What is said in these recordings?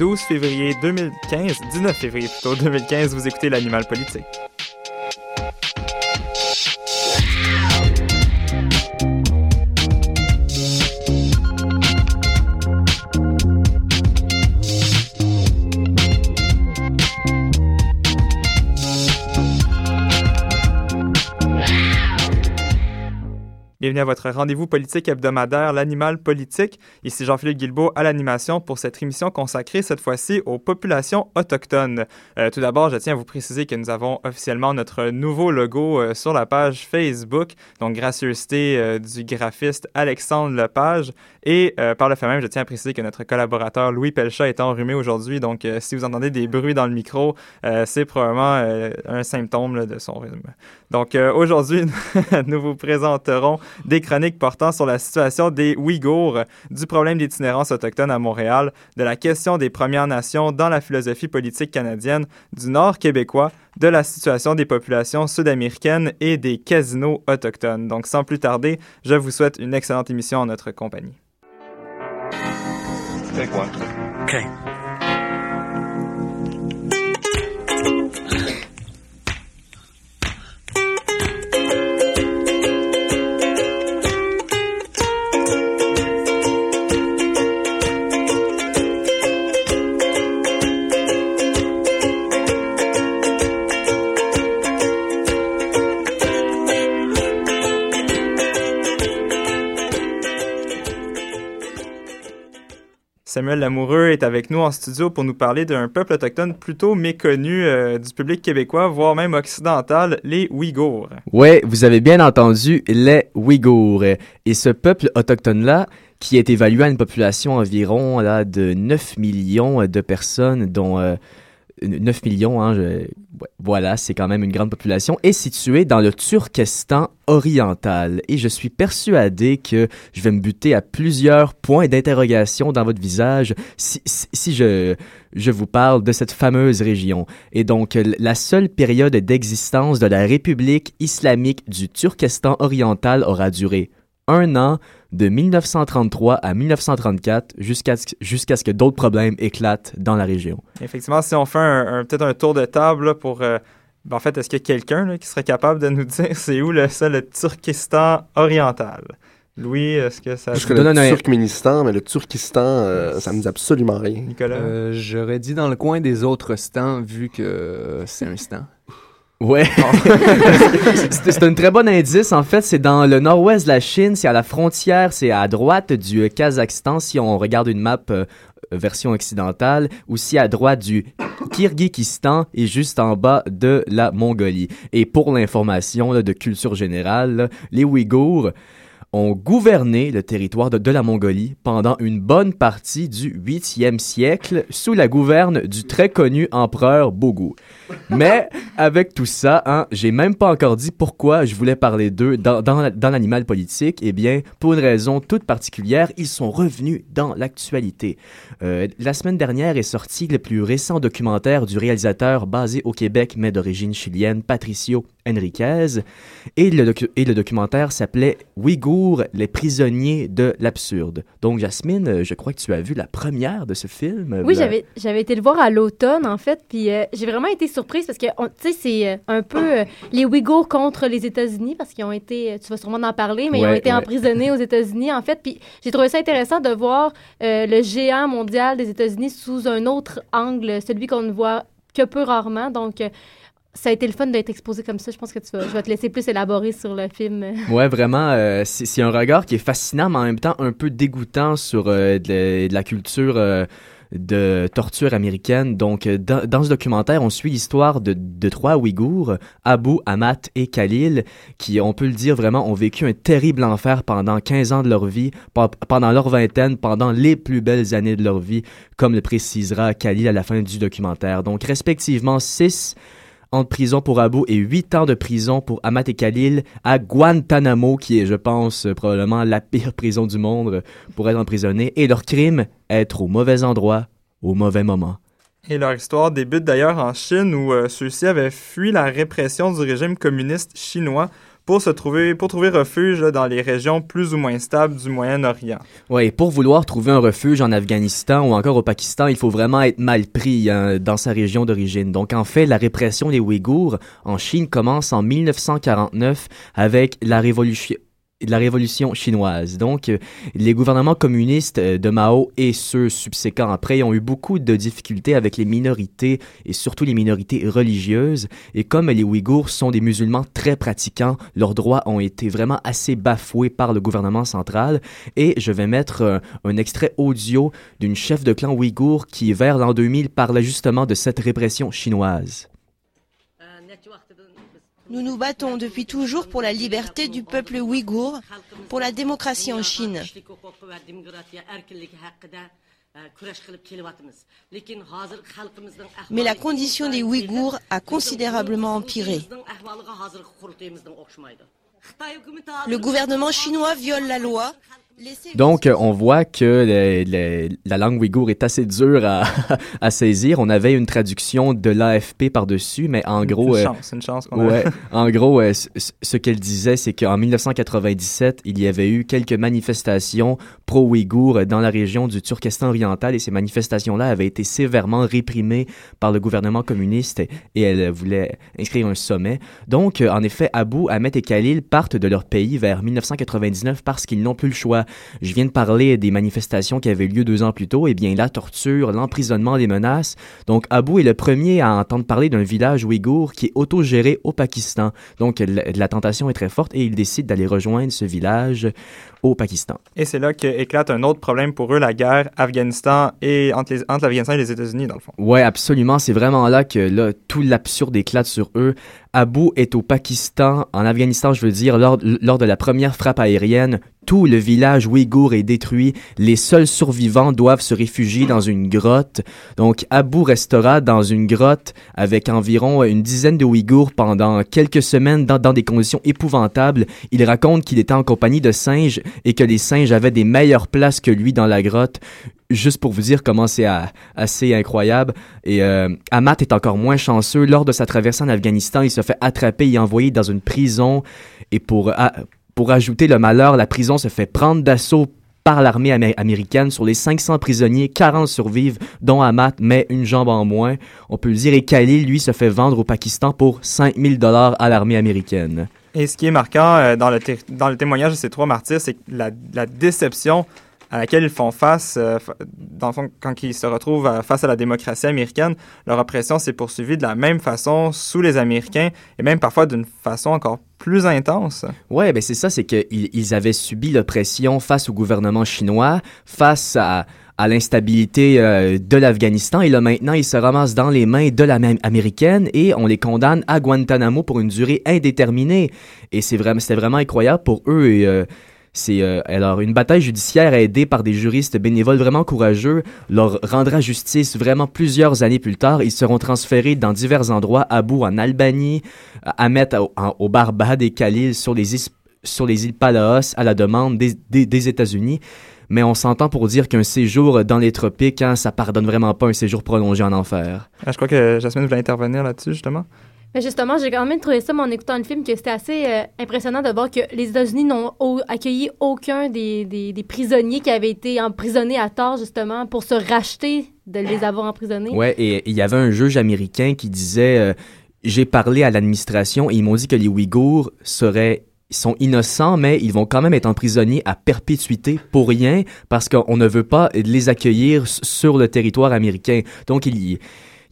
12 février 2015, 19 février plutôt 2015, vous écoutez l'animal politique. Bienvenue à votre rendez-vous politique hebdomadaire, l'animal politique. Ici Jean-Philippe Guilbeault à l'animation pour cette émission consacrée cette fois-ci aux populations autochtones. Euh, tout d'abord, je tiens à vous préciser que nous avons officiellement notre nouveau logo euh, sur la page Facebook, donc gracieuseté euh, du graphiste Alexandre Lepage. Et par le fait même, je tiens à préciser que notre collaborateur Louis Pelchat est enrhumé aujourd'hui, donc si vous entendez des bruits dans le micro, c'est probablement un symptôme de son rhume. Donc aujourd'hui, nous vous présenterons des chroniques portant sur la situation des Ouïghours, du problème d'itinérance autochtone à Montréal, de la question des Premières Nations dans la philosophie politique canadienne, du Nord québécois, de la situation des populations sud-américaines et des casinos autochtones. Donc sans plus tarder, je vous souhaite une excellente émission en notre compagnie. Take one. Okay. Samuel Lamoureux est avec nous en studio pour nous parler d'un peuple autochtone plutôt méconnu euh, du public québécois, voire même occidental, les Ouïghours. Ouais, vous avez bien entendu, les Ouïghours. Et ce peuple autochtone-là, qui est évalué à une population environ là, de 9 millions de personnes, dont euh, 9 millions, hein, voilà, c'est quand même une grande population, est situé dans le Turkestan oriental. Et je suis persuadé que je vais me buter à plusieurs points d'interrogation dans votre visage si, si, je, je vous parle de cette fameuse région. Et donc, la seule période d'existence de la République islamique du Turkestan oriental aura duré un an, de 1933 à 1934, jusqu'à ce, jusqu'à ce que d'autres problèmes éclatent dans la région. Effectivement, si on fait un, un- peut-être un tour de table là, pour... euh, ben, en fait, est-ce qu'il y a quelqu'un qui serait capable de nous dire c'est où le, ça, le Turkestan oriental? Louis, est-ce que ça... Je te connais donne le un- Turkménistan, mais le Turkistan, euh, ça me dit absolument rien. Nicolas? Euh, J'aurais dit dans le coin des autres stands, vu que euh, c'est un stand. Ouais. c'est un très bon indice. En fait, c'est dans le nord-ouest de la Chine. C'est à la frontière. C'est à droite du Kazakhstan si on regarde une map euh, version occidentale. Aussi à droite du Kyrgyzstan et juste en bas de la Mongolie. Et pour l'information de culture générale, là, les Ouïghours ont gouverné le territoire de, de la Mongolie pendant une bonne partie du 8e siècle sous la gouverne du très connu empereur Bogu. Mais avec tout ça, hein, j'ai même pas encore dit pourquoi je voulais parler d'eux dans, dans, dans l'animal politique. Eh bien, pour une raison toute particulière, ils sont revenus dans l'actualité. Euh, la semaine dernière est sorti le plus récent documentaire du réalisateur basé au Québec mais d'origine chilienne, Patricio Enriquez. Et le, documentaire s'appelait Ouïghours, les prisonniers de l'absurde. Donc, Jasmine, je crois que tu as vu la première de ce film. Oui, j'avais, été le voir à l'automne, en fait, puis euh, j'ai vraiment été surprise parce que, tu sais, c'est euh, un peu euh, les Ouïghours contre les États-Unis parce qu'ils ont été, euh, tu vas sûrement en parler, mais ils ont été ouais. emprisonnés aux États-Unis, en fait, puis j'ai trouvé ça intéressant de voir euh, le géant mondial des États-Unis sous un autre angle, celui qu'on ne voit que peu rarement, donc... ça a été le fun d'être exposé comme ça. Je pense que tu vas, je vais te laisser plus élaborer sur le film. Ouais, vraiment, euh, c'est un regard qui est fascinant, mais en même temps un peu dégoûtant sur euh, de, la- de la culture euh, de torture américaine. Donc, euh, dans, ce documentaire, on suit l'histoire de, trois Ouïghours, Abu, Amat et Khalil, qui, on peut le dire vraiment, ont vécu un terrible enfer pendant 15 ans de leur vie, pe- pendant leur vingtaine, pendant les plus belles années de leur vie, comme le précisera Khalil à la fin du documentaire. Donc, respectivement, 6 ans de prison pour Abu et 8 ans de prison pour Amat et Khalil à Guantanamo, qui est, je pense, euh, probablement la pire prison du monde pour être emprisonné. Et leur crime, être au mauvais endroit, au mauvais moment. Et leur histoire débute d'ailleurs en Chine où euh, ceux-ci avaient fui la répression du régime communiste chinois pour se trouver pour trouver refuge dans les régions plus ou moins stables du Moyen-Orient. Et pour vouloir trouver un refuge en Afghanistan ou encore au Pakistan, il faut vraiment être mal pris hein, dans sa région d'origine. Donc en fait, la répression des Ouïghours en Chine commence en 1949 avec la révolution la révolution chinoise. Donc, euh, les gouvernements communistes euh, de Mao et ceux subséquents après ont eu beaucoup de difficultés avec les minorités et surtout les minorités religieuses. Et comme les Ouïghours sont des musulmans très pratiquants, leurs droits ont été vraiment assez bafoués par le gouvernement central. Et je vais mettre euh, un extrait audio d'une chef de clan ouïghour qui, vers l'an 2000, parlait justement de cette répression chinoise. Nous nous battons depuis toujours pour la liberté du peuple ouïghour, pour la démocratie en Chine. Mais la condition des Ouïghours a considérablement empiré. Le gouvernement chinois viole la loi. Donc, on voit que la langue ouïghour est assez dure à, à saisir. On avait une traduction de l'AFP par-dessus, mais en gros... une euh, chance, c'est une chance qu'on. Ouais, en gros, euh, ce qu'elle disait, c'est qu'en 1997, il y avait eu quelques manifestations pro-ouïghours dans la région du Turkestan oriental et ces manifestations-là avaient été sévèrement réprimées par le gouvernement communiste et elle voulait inscrire un sommet. Donc, en effet, Abu, Ahmed et Khalil partent de leur pays vers 1999 parce qu'ils n'ont plus le choix. Je viens de parler des manifestations qui avaient lieu deux ans plus tôt. Eh bien, la torture, l'emprisonnement, les menaces. Donc, Abu est le premier à entendre parler d'un village ouïghour qui est autogéré au Pakistan. Donc, la tentation est très forte et il décide d'aller rejoindre ce village au Pakistan. Et c'est là qu'éclate un autre problème pour eux, la guerre Afghanistan et entre l'Afghanistan et les États-Unis, dans le fond. Ouais, absolument. C'est vraiment là que là, tout l'absurde éclate sur eux. Abu est au Pakistan, en Afghanistan, je veux dire, lors, de la première frappe aérienne. Tout le village ouïghour est détruit. Les seuls survivants doivent se réfugier dans une grotte. Donc, Abu restera dans une grotte avec environ une dizaine de Ouïghours pendant quelques semaines dans des conditions épouvantables. Il raconte qu'il était en compagnie de singes et que les singes avaient des meilleures places que lui dans la grotte juste pour vous dire comment c'est à- assez incroyable. Et euh, Amat est encore moins chanceux. Lors de sa traversée en Afghanistan, il se fait attraper et envoyer dans une prison. Et pour, a- pour ajouter le malheur, la prison se fait prendre d'assaut par l'armée amé- américaine. Sur les 500 prisonniers, 40 survivent, dont Amat, mais une jambe en moins. On peut le dire. Et Khalil, lui, se fait vendre au Pakistan pour 5000 dollars à l'armée américaine. Et ce qui est marquant euh, dans, le dans le témoignage de ces trois martyrs, c'est la, la déception à laquelle ils font face, euh, dans le fond, quand ils se retrouvent euh, face à la démocratie américaine. Leur oppression s'est poursuivie de la même façon sous les Américains et même parfois d'une façon encore plus intense. Ouais, ben c'est ça, c'est qu'ils ils avaient subi l'oppression face au gouvernement chinois, face à, l'instabilité euh, de l'Afghanistan, et là maintenant ils se ramassent dans les mains de l'armée américaine et on les condamne à Guantanamo pour une durée indéterminée. Et c'est vraiment, c'était vraiment incroyable pour eux. Et, euh, c'est euh, alors une bataille judiciaire aidée par des juristes bénévoles vraiment courageux leur rendra justice vraiment plusieurs années plus tard. Ils seront transférés dans divers endroits, Abu en Albanie, Ahmed au, au Barbade et Khalil sur les, sur les îles Palaos à la demande des, des, des États-Unis. Mais on s'entend pour dire qu'un séjour dans les tropiques, hein, ça pardonne vraiment pas un séjour prolongé en enfer. Ah, Je crois que Jasmine voulait intervenir là-dessus, justement. Mais justement, j'ai quand même trouvé ça, en écoutant le film, que c'était assez euh, impressionnant de voir que les États-Unis n'ont accueilli aucun des, des- prisonniers qui avaient été emprisonnés à tort, justement, pour se racheter de les avoir emprisonnés. Ouais, et il y avait un juge américain qui disait euh, J'ai parlé à l'administration et ils m'ont dit que les Ouïghours seraient ils sont innocents, mais ils vont quand même être emprisonnés à perpétuité pour rien parce qu'on ne veut pas les accueillir sur le territoire américain. Donc, il,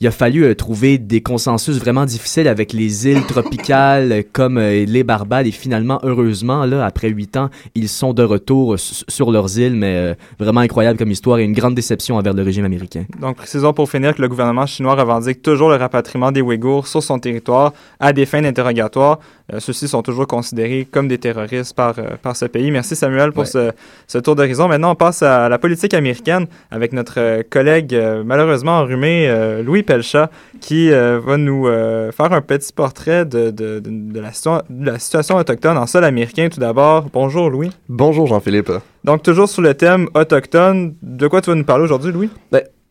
il a fallu euh, trouver des consensus vraiment difficiles avec les îles tropicales euh, comme euh, les Barbades et finalement, heureusement, là, après huit ans, ils sont de retour sur leurs îles, mais euh, vraiment incroyable comme histoire et une grande déception envers le régime américain. Donc, précisons pour finir que le gouvernement chinois revendique toujours le rapatriement des Ouïghours sur son territoire à des fins d'interrogatoire. Euh, Ceux-ci sont toujours considérés comme des terroristes par, euh, par ce pays. Merci Samuel pour Ouais. ce, ce tour d'horizon. Maintenant, on passe à la politique américaine avec notre collègue euh, malheureusement enrhumé, euh, Louis Pelchat, qui euh, va nous euh, faire un petit portrait de, de, de, de la, situa- de la situation autochtone en sol américain. Tout d'abord, bonjour Louis. Bonjour Jean-Philippe. Donc, toujours sur le thème autochtone, de quoi tu vas nous parler aujourd'hui, Louis?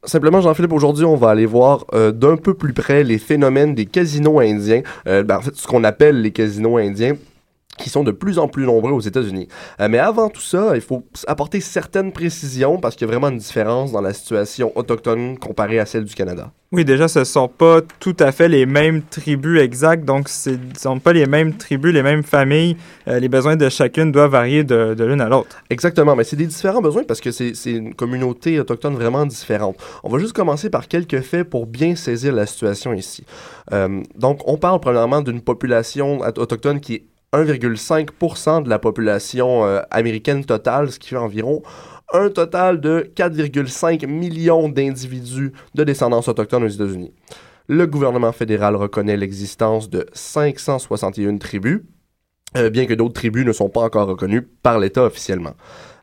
Simplement, Jean-Philippe, aujourd'hui, on va aller voir euh, d'un peu plus près les phénomènes des casinos indiens. Ben, en fait, ce qu'on appelle les casinos indiens qui sont de plus en plus nombreux aux États-Unis. Euh, mais avant tout ça, il faut apporter certaines précisions parce qu'il y a vraiment une différence dans la situation autochtone comparée à celle du Canada. Oui, déjà, ce sont pas tout à fait les mêmes tribus exactes, donc ce ne sont pas les mêmes tribus, les mêmes familles. Euh, les besoins de chacune doivent varier de, de l'une à l'autre. Exactement, mais c'est des différents besoins parce que c'est une communauté autochtone vraiment différente. On va juste commencer par quelques faits pour bien saisir la situation ici. Euh, donc, on parle premièrement d'une population at- autochtone qui est 1,5% de la population euh, américaine totale, ce qui fait environ un total de 4,5 millions d'individus de descendance autochtone aux États-Unis. Le gouvernement fédéral reconnaît l'existence de 561 tribus, euh, bien que d'autres tribus ne sont pas encore reconnues par l'État officiellement.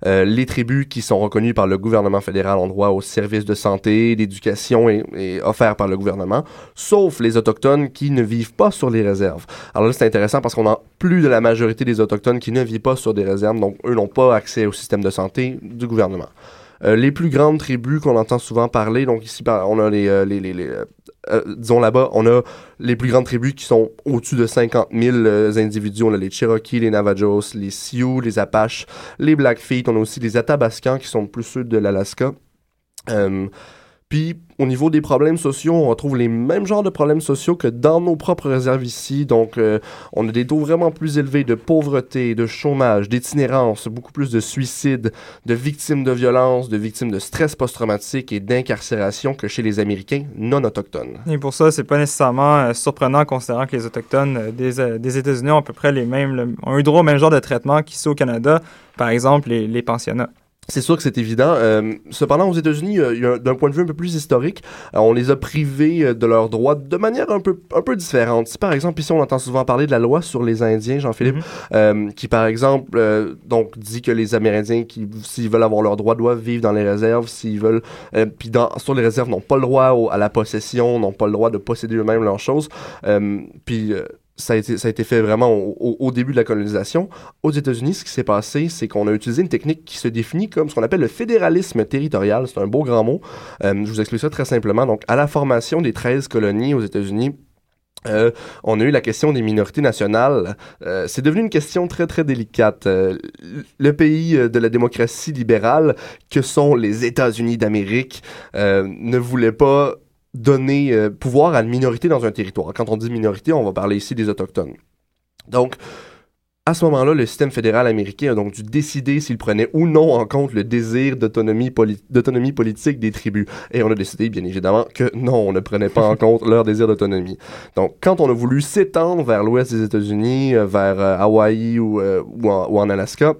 Euh, les tribus qui sont reconnues par le gouvernement fédéral ont droit aux services de santé, d'éducation et, et offerts par le gouvernement, sauf les Autochtones qui ne vivent pas sur les réserves. Alors là, c'est intéressant parce qu'on a plus de la majorité des Autochtones qui ne vivent pas sur des réserves, donc eux n'ont pas accès au système de santé du gouvernement. Euh, les plus grandes tribus qu'on entend souvent parler, donc ici, on a les, euh, euh, disons là-bas, on a les plus grandes tribus qui sont au-dessus de 50 000 euh, individus. On a les Cherokees, les Navajos, les Sioux, les Apaches, les Blackfeet. On a aussi les Athabascans qui sont plus sud de l'Alaska. Au niveau des problèmes sociaux, on retrouve les mêmes genres de problèmes sociaux que dans nos propres réserves ici. Donc, euh, on a des taux vraiment plus élevés de pauvreté, de chômage, d'itinérance, beaucoup plus de suicides, de victimes de violences, de victimes de stress post-traumatique et d'incarcération que chez les Américains non autochtones. Et pour ça, c'est pas nécessairement euh, surprenant considérant que les Autochtones euh, des, États-Unis ont à peu près les mêmes, ont eu droit au même genre de traitement qu'ici au Canada, par exemple les, les pensionnats. C'est sûr que c'est évident. Euh, cependant, aux États-Unis, euh, d'un point de vue un peu plus historique, euh, on les a privés euh, de leurs droits de manière un peu, un peu différente. Si par exemple, ici, on entend souvent parler de la loi sur les Indiens, Jean-Philippe, Mhm. euh, qui par exemple, euh, donc dit que les Amérindiens, qui, s'ils veulent avoir leurs droits, doivent vivre dans les réserves. S'ils veulent, euh, puis dans, sur les réserves, n'ont pas le droit au- à la possession, n'ont pas le droit de posséder eux-mêmes leurs choses. Euh, puis euh, ça a, été, fait vraiment au, début de la colonisation. Aux États-Unis, ce qui s'est passé, c'est qu'on a utilisé une technique qui se définit comme ce qu'on appelle le fédéralisme territorial. C'est un beau grand mot. Euh, je vous explique ça très simplement. Donc, à la formation des 13 colonies aux États-Unis, euh, on a eu la question des minorités nationales. Euh, c'est devenu une question très, très délicate. Le pays de la démocratie libérale, que sont les États-Unis d'Amérique, ne voulait pas donner euh, pouvoir à une minorité dans un territoire. Quand on dit minorité, on va parler ici des Autochtones. Donc, à ce moment-là, le système fédéral américain a donc dû décider s'il prenait ou non en compte le désir d'autonomie poli- d'autonomie politique des tribus. Et on a décidé, bien évidemment, que non, on ne prenait pas en compte leur désir d'autonomie. Donc, quand on a voulu s'étendre vers l'ouest des États-Unis, euh, vers euh, Hawaï ou, euh, en, ou en Alaska,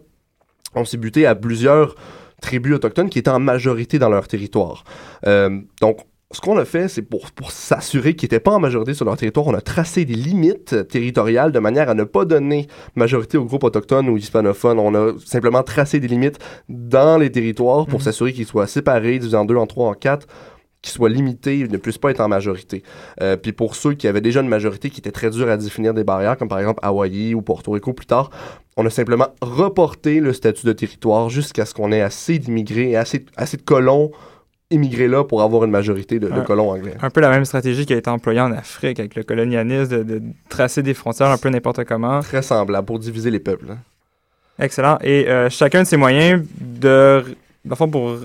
on s'est buté à plusieurs tribus autochtones qui étaient en majorité dans leur territoire. Euh, donc, ce qu'on a fait, c'est pour, pour s'assurer qu'ils n'étaient pas en majorité sur leur territoire, on a tracé des limites territoriales de manière à ne pas donner majorité aux groupes autochtones ou hispanophones. On a simplement tracé des limites dans les territoires pour Mhm. s'assurer qu'ils soient séparés, divisés en deux, en trois, en quatre qu'ils soient limités, ne puissent pas être en majorité. Euh, puis pour ceux qui avaient déjà une majorité qui était très dure à définir des barrières, comme par exemple Hawaï ou Porto Rico plus tard, on a simplement reporté le statut de territoire jusqu'à ce qu'on ait assez d'immigrés et assez, assez de colons immigrés là pour avoir une majorité de, de Ouais. colons anglais. Un peu la même stratégie qui a été employée en Afrique avec le colonialisme, de, de tracer des frontières un peu n'importe comment. Très semblable pour diviser les peuples. hein. Excellent. Et euh, chacun de ces moyens de, dans le fond, pour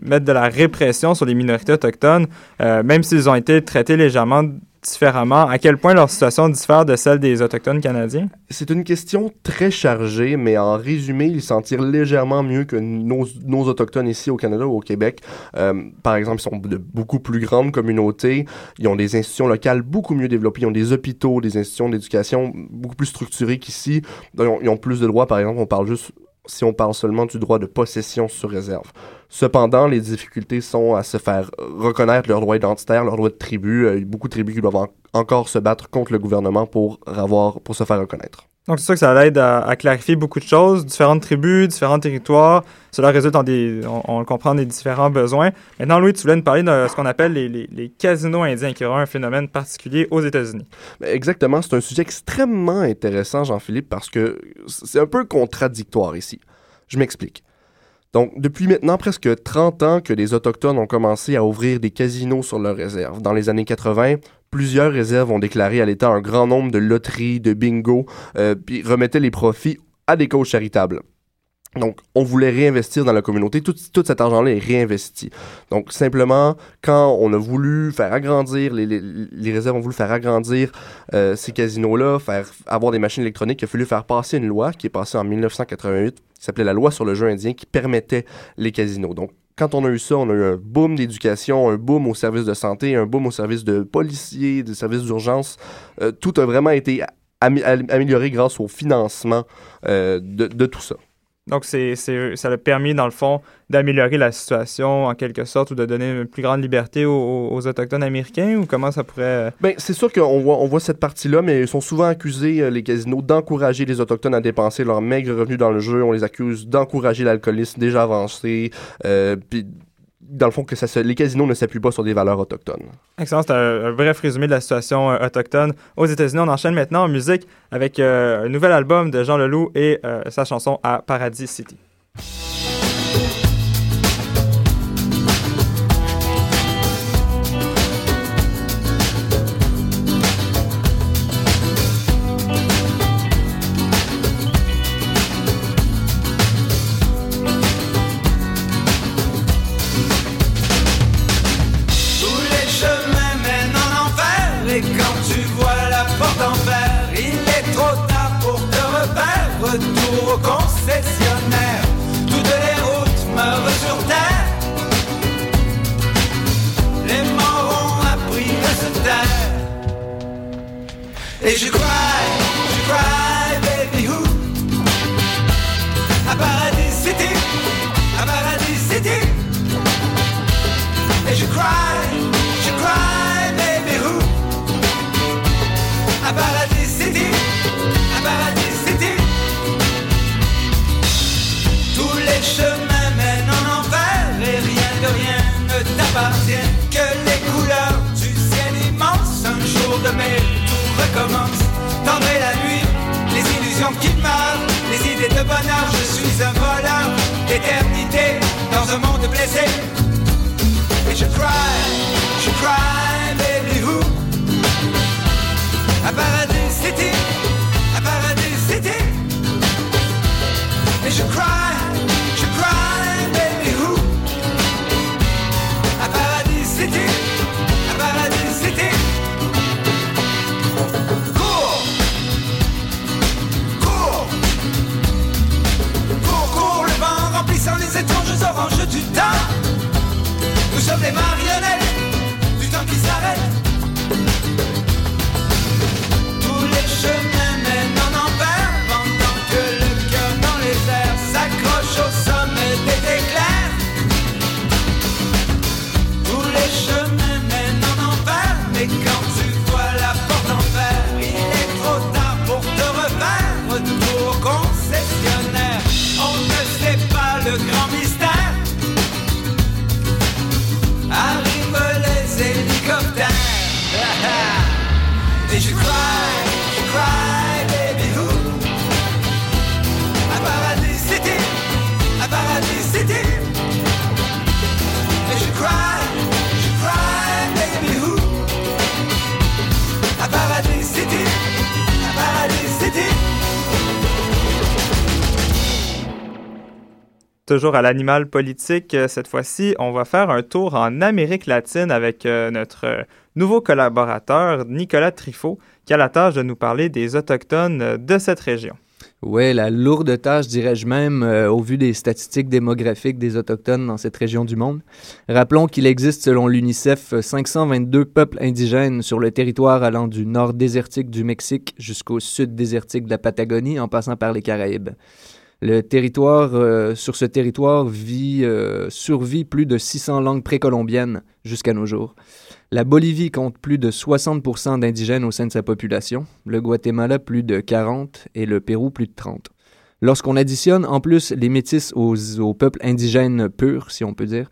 mettre de la répression sur les minorités autochtones, euh, même s'ils ont été traités légèrement différemment? À quel point leur situation diffère de celle des Autochtones canadiens? C'est une question très chargée, mais en résumé, ils s'en tirent légèrement mieux que nos, nos Autochtones ici au Canada ou au Québec. Euh, par exemple, ils sont de beaucoup plus grandes communautés, ils ont des institutions locales beaucoup mieux développées, ils ont des hôpitaux, des institutions d'éducation beaucoup plus structurées qu'ici. Ils ils ont plus de droits, par exemple, on parle juste si on parle seulement du droit de possession sur réserve. Cependant, les difficultés sont à se faire reconnaître leurs droits identitaires, leurs droits de tribu. Euh, Il y a beaucoup de tribus qui doivent en- encore se battre contre le gouvernement pour, avoir, pour se faire reconnaître. Donc, c'est sûr que ça aide à, à clarifier beaucoup de choses, différentes tribus, différents territoires. Cela résulte en des, on, le comprend, des différents besoins. Maintenant, Louis, tu voulais nous parler de ce qu'on appelle les, casinos indiens, qui est un phénomène particulier aux États-Unis. Ben, Exactement, c'est un sujet extrêmement intéressant, Jean-Philippe, parce que c'est un peu contradictoire ici. Je m'explique. Donc, depuis maintenant presque 30 ans que les Autochtones ont commencé à ouvrir des casinos sur leurs réserves. Dans les années 80, plusieurs réserves ont déclaré à l'État un grand nombre de loteries, de bingo, euh, puis remettaient les profits à des causes charitables. Donc, on voulait réinvestir dans la communauté. Tout, cet argent-là est réinvesti. Donc, simplement, quand on a voulu faire agrandir, les, les, les réserves ont voulu faire agrandir euh, ces casinos-là, faire avoir des machines électroniques, il a fallu faire passer une loi qui est passée en 1988, qui s'appelait la loi sur le jeu indien, qui permettait les casinos. Donc, quand on a eu ça, on a eu un boom d'éducation, un boom au service de santé, un boom au service de policiers, des services d'urgence. Euh, tout a vraiment été amé- amélioré grâce au financement euh, de tout ça. Donc, c'est, ça a permis, dans le fond, d'améliorer la situation en quelque sorte ou de donner une plus grande liberté aux, Autochtones américains ou comment ça pourrait. Ben, c'est sûr qu'on voit, on voit cette partie-là, mais ils sont souvent accusés, euh, les casinos, d'encourager les Autochtones à dépenser leurs maigres revenus dans le jeu. On les accuse d'encourager l'alcoolisme déjà avancé. Euh, puis, dans le fond, que les casinos ne s'appuient pas sur des valeurs autochtones. Excellent, c'est un, un bref résumé de la situation euh, autochtone aux États-Unis. On enchaîne maintenant en musique avec euh, un nouvel album de Jean Leloup et euh, sa chanson à Paradis City. Et je cry, je cry, baby who? À Paradis City, à Paradis City. Et je cry, je cry, baby who? À Paradis City, à Paradis City. Tous les chemins mènent en enfer Et rien de rien ne t'appartient recommence. Tendre la nuit, les illusions qui meurent Les idées de bonheur, je suis un voleur. D'éternité dans un monde blessé. Et je cry, je cry, baby who? À Paradis City, à Paradis City Et je cry, Toujours à l'animal politique, euh, cette fois-ci, on va faire un tour en Amérique latine avec euh, notre, euh, nouveau collaborateur, Nicolas Trifot, qui a la tâche de nous parler des Autochtones de cette région. Oui, la lourde tâche, dirais-je même, au vu des statistiques démographiques des Autochtones dans cette région du monde. Rappelons qu'il existe, selon l'UNICEF, 522 peuples indigènes sur le territoire allant du nord désertique du Mexique jusqu'au sud désertique de la Patagonie, en passant par les Caraïbes. Le territoire, euh, sur ce territoire vit, euh, survit plus de 600 langues précolombiennes jusqu'à nos jours. La Bolivie compte plus de 60% d'indigènes au sein de sa population, le Guatemala plus de 40% et le Pérou plus de 30. Lorsqu'on additionne en plus les métis aux, peuples indigènes purs, si on peut dire,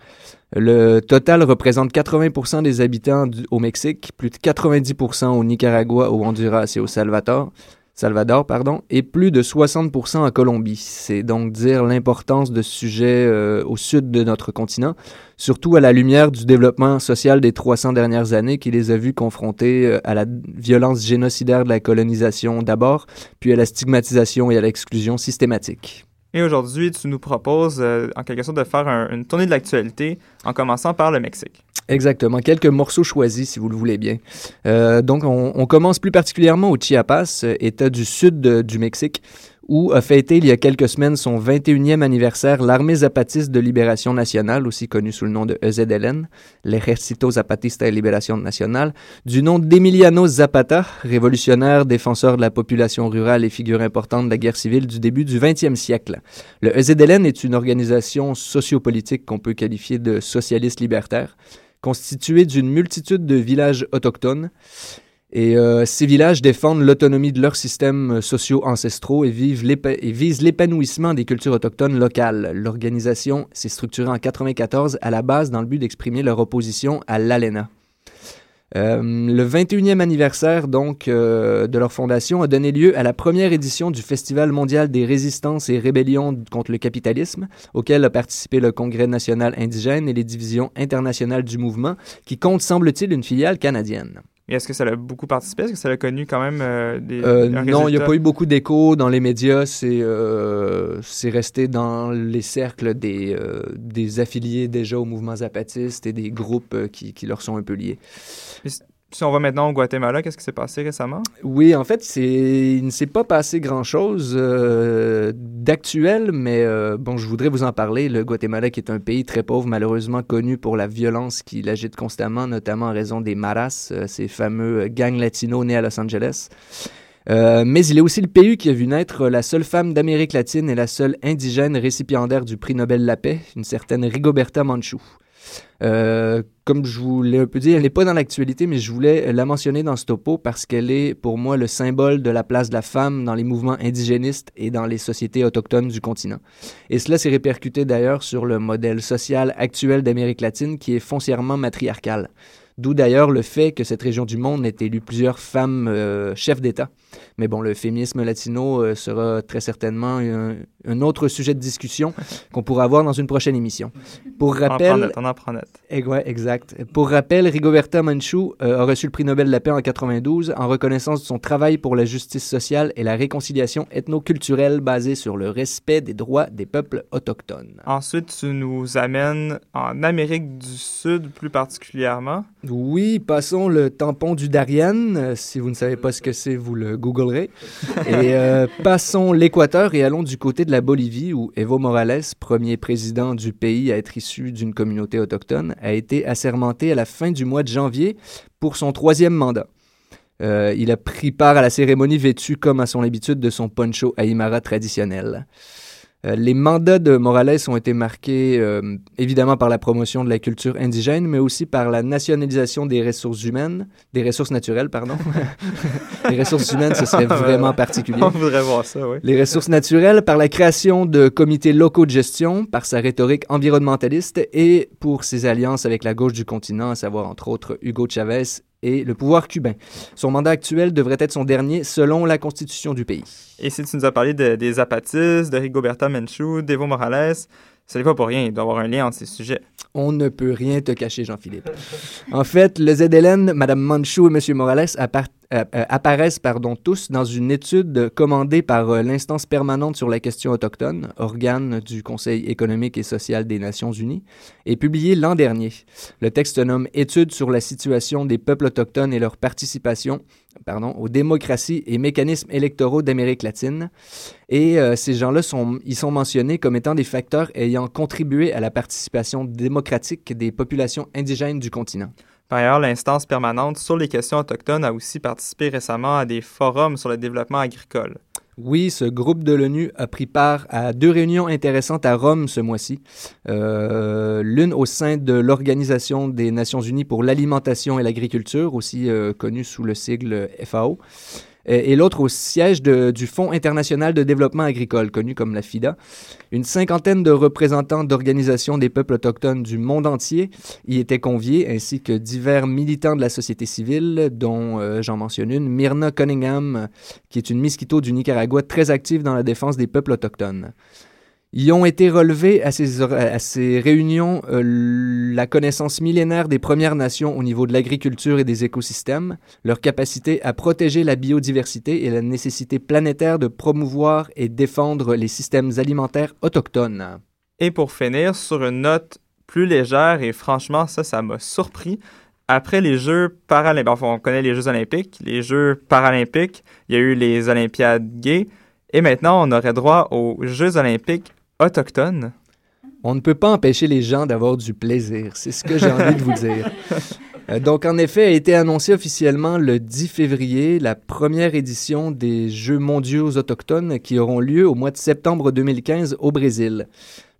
le total représente 80% des habitants au Mexique, plus de 90% au Nicaragua, au Honduras et au Salvador, Salvador pardon, et plus de 60% en Colombie. C'est donc dire l'importance de ce sujet euh, au sud de notre continent, surtout à la lumière du développement social des 300 dernières années qui les a vus confrontés euh, à la violence génocidaire de la colonisation d'abord, puis à la stigmatisation et à l'exclusion systématique. Et aujourd'hui, tu nous proposes euh, en quelque sorte de faire un- une tournée de l'actualité en commençant par le Mexique. Exactement, quelques morceaux choisis si vous le voulez bien. Euh, donc on, commence plus particulièrement au Chiapas, euh, état du sud du Mexique, où a fêté il y a quelques semaines son 21e anniversaire l'armée zapatiste de libération nationale, aussi connue sous le nom de EZLN, l'Ejército Zapatista de Liberación Nacional, du nom d'Emiliano Zapata, révolutionnaire défenseur de la population rurale et figure importante de la guerre civile du début du 20e siècle. Le EZLN est une organisation sociopolitique qu'on peut qualifier de socialiste libertaire constitué d'une multitude de villages autochtones. Et euh, ces villages défendent l'autonomie de leurs systèmes euh, sociaux ancestraux et, vivent et visent l'épanouissement des cultures autochtones locales. L'organisation s'est structurée en 1994 à la base dans le but d'exprimer leur opposition à l'ALENA. Euh, le 21e anniversaire donc de leur fondation a donné lieu à la première édition du Festival mondial des résistances et rébellions contre le capitalisme, auquel a participé le Congrès national indigène et les divisions internationales du mouvement, qui compte, semble-t-il, une filiale canadienne. Est-ce que ça a beaucoup participé? Est-ce que ça a connu quand même euh, des, Euh, non, il n'y a pas eu beaucoup d'écho dans les médias. C'est euh, c'est resté dans les cercles des, euh, des affiliés déjà au mouvement zapatiste et des groupes qui, qui leur sont un peu liés. Si on va maintenant au Guatemala, qu'est-ce qui s'est passé récemment? Oui, en fait, il ne s'est pas passé grand-chose euh, d'actuel, mais euh, bon, je voudrais vous en parler. Le Guatemala, qui est un pays très pauvre, malheureusement connu pour la violence qui l'agite constamment, notamment en raison des maras, euh, ces fameux gangs latinos nés à Los Angeles. Mais il est aussi le pays qui a vu naître la seule femme d'Amérique latine et la seule indigène récipiendaire du prix Nobel de la paix, une certaine Rigoberta Manchou. Euh, comme je vous l'ai un peu dit, elle n'est pas dans l'actualité, mais je voulais la mentionner dans ce topo parce qu'elle est pour moi le symbole de la place de la femme dans les mouvements indigénistes et dans les sociétés autochtones du continent. Et cela s'est répercuté d'ailleurs sur le modèle social actuel d'Amérique latine qui est foncièrement matriarcal. D'où d'ailleurs le fait que cette région du monde ait élu plusieurs femmes euh, chefs d'État. Mais bon, le féminisme latino euh, sera très certainement un, un autre sujet de discussion qu'on pourra avoir dans une prochaine émission. Pour rappel, on en prend note. eh ouais, exact. Pour rappel, Rigoberta Manchou euh, a reçu le prix Nobel de la paix en 92 en reconnaissance de son travail pour la justice sociale et la réconciliation ethno-culturelle basée sur le respect des droits des peuples autochtones. Ensuite, tu nous amènes en Amérique du Sud plus particulièrement. Oui, passons le tampon du Darien. Euh, si vous ne savez pas ce que c'est, vous le googlerez. Et euh, passons l'équateur et allons du côté de la Bolivie où Evo Morales, premier président du pays à être issu d'une communauté autochtone, a été assermenté à la fin du mois de janvier pour son troisième mandat. Euh, il a pris part à la cérémonie vêtu comme à son habitude de son poncho aymara traditionnel. Euh, les mandats de Morales ont été marqués euh, évidemment par la promotion de la culture indigène, mais aussi par la nationalisation des ressources humaines, des ressources naturelles, pardon. les ressources humaines, ce serait vraiment particulier. On voudrait voir ça, oui. Les ressources naturelles par la création de comités locaux de gestion, par sa rhétorique environnementaliste et pour ses alliances avec la gauche du continent, à savoir entre autres Hugo Chavez et le pouvoir cubain. Son mandat actuel devrait être son dernier selon la constitution du pays. Et si tu nous as parlé de- des Zapatistes, de Rigoberta Menchú, d'Evo Morales, ce n'est pas pour rien, il doit y avoir un lien entre ces sujets. On ne peut rien te cacher, Jean-Philippe. En fait, le ZLN, Mme Manchou et M. Morales appart- euh, euh, apparaissent pardon, tous dans une étude commandée par euh, l'instance permanente sur la question autochtone, organe du Conseil économique et social des Nations unies, et publiée l'an dernier. Le texte se nomme Étude sur la situation des peuples autochtones et leur participation aux démocraties et mécanismes électoraux d'Amérique latine. Et ces gens-là sont, sont mentionnés comme étant des facteurs ayant contribué à la participation démocratique des populations indigènes du continent. Par ailleurs, l'instance permanente sur les questions autochtones a aussi participé récemment à des forums sur le développement agricole. Oui, ce groupe de l'ONU a pris part à deux réunions intéressantes à Rome ce mois-ci. Euh, L'une au sein de l'Organisation des Nations Unies pour l'alimentation et l'agriculture, aussi euh, connue sous le sigle FAO, et, et l'autre au siège du Fonds international de développement agricole, connu comme la FIDA. Une cinquantaine de représentants d'organisations des peuples autochtones du monde entier y étaient conviés, ainsi que divers militants de la société civile, dont euh, j'en mentionne une, Myrna Cunningham, qui est une Miskito du Nicaragua très active dans la défense des peuples autochtones. Y ont été relevés à ces, réunions euh, la connaissance millénaire des Premières Nations au niveau de l'agriculture et des écosystèmes, leur capacité à protéger la biodiversité et la nécessité planétaire de promouvoir et défendre les systèmes alimentaires autochtones. Et pour finir, sur une note plus légère, et franchement, ça, ça m'a surpris. Après les Jeux paralympiques, enfin, on connaît les Jeux olympiques, les Jeux paralympiques, il y a eu les Olympiades gays, et maintenant, on aurait droit aux Jeux olympiques autochtones. On ne peut pas empêcher les gens d'avoir du plaisir, c'est ce que j'ai envie de vous dire. Euh, Donc, en effet, a été annoncé officiellement le 10 février la première édition des Jeux mondiaux autochtones qui auront lieu au mois de septembre 2015 au Brésil.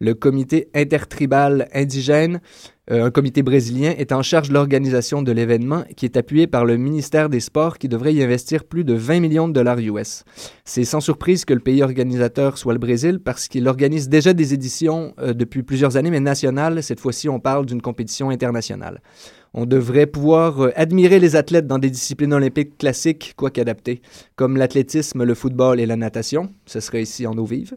Le comité intertribal indigène, euh, un comité brésilien, est en charge de l'organisation de l'événement qui est appuyé par le ministère des Sports qui devrait y investir plus de 20 millions de dollars US. C'est sans surprise que le pays organisateur soit le Brésil parce qu'il organise déjà des éditions euh, depuis plusieurs années, mais nationales. Cette fois-ci, on parle d'une compétition internationale. On devrait pouvoir euh, admirer les athlètes dans des disciplines olympiques classiques, quoique adaptées, comme l'athlétisme, le football et la natation. Ce serait ici en eau vive.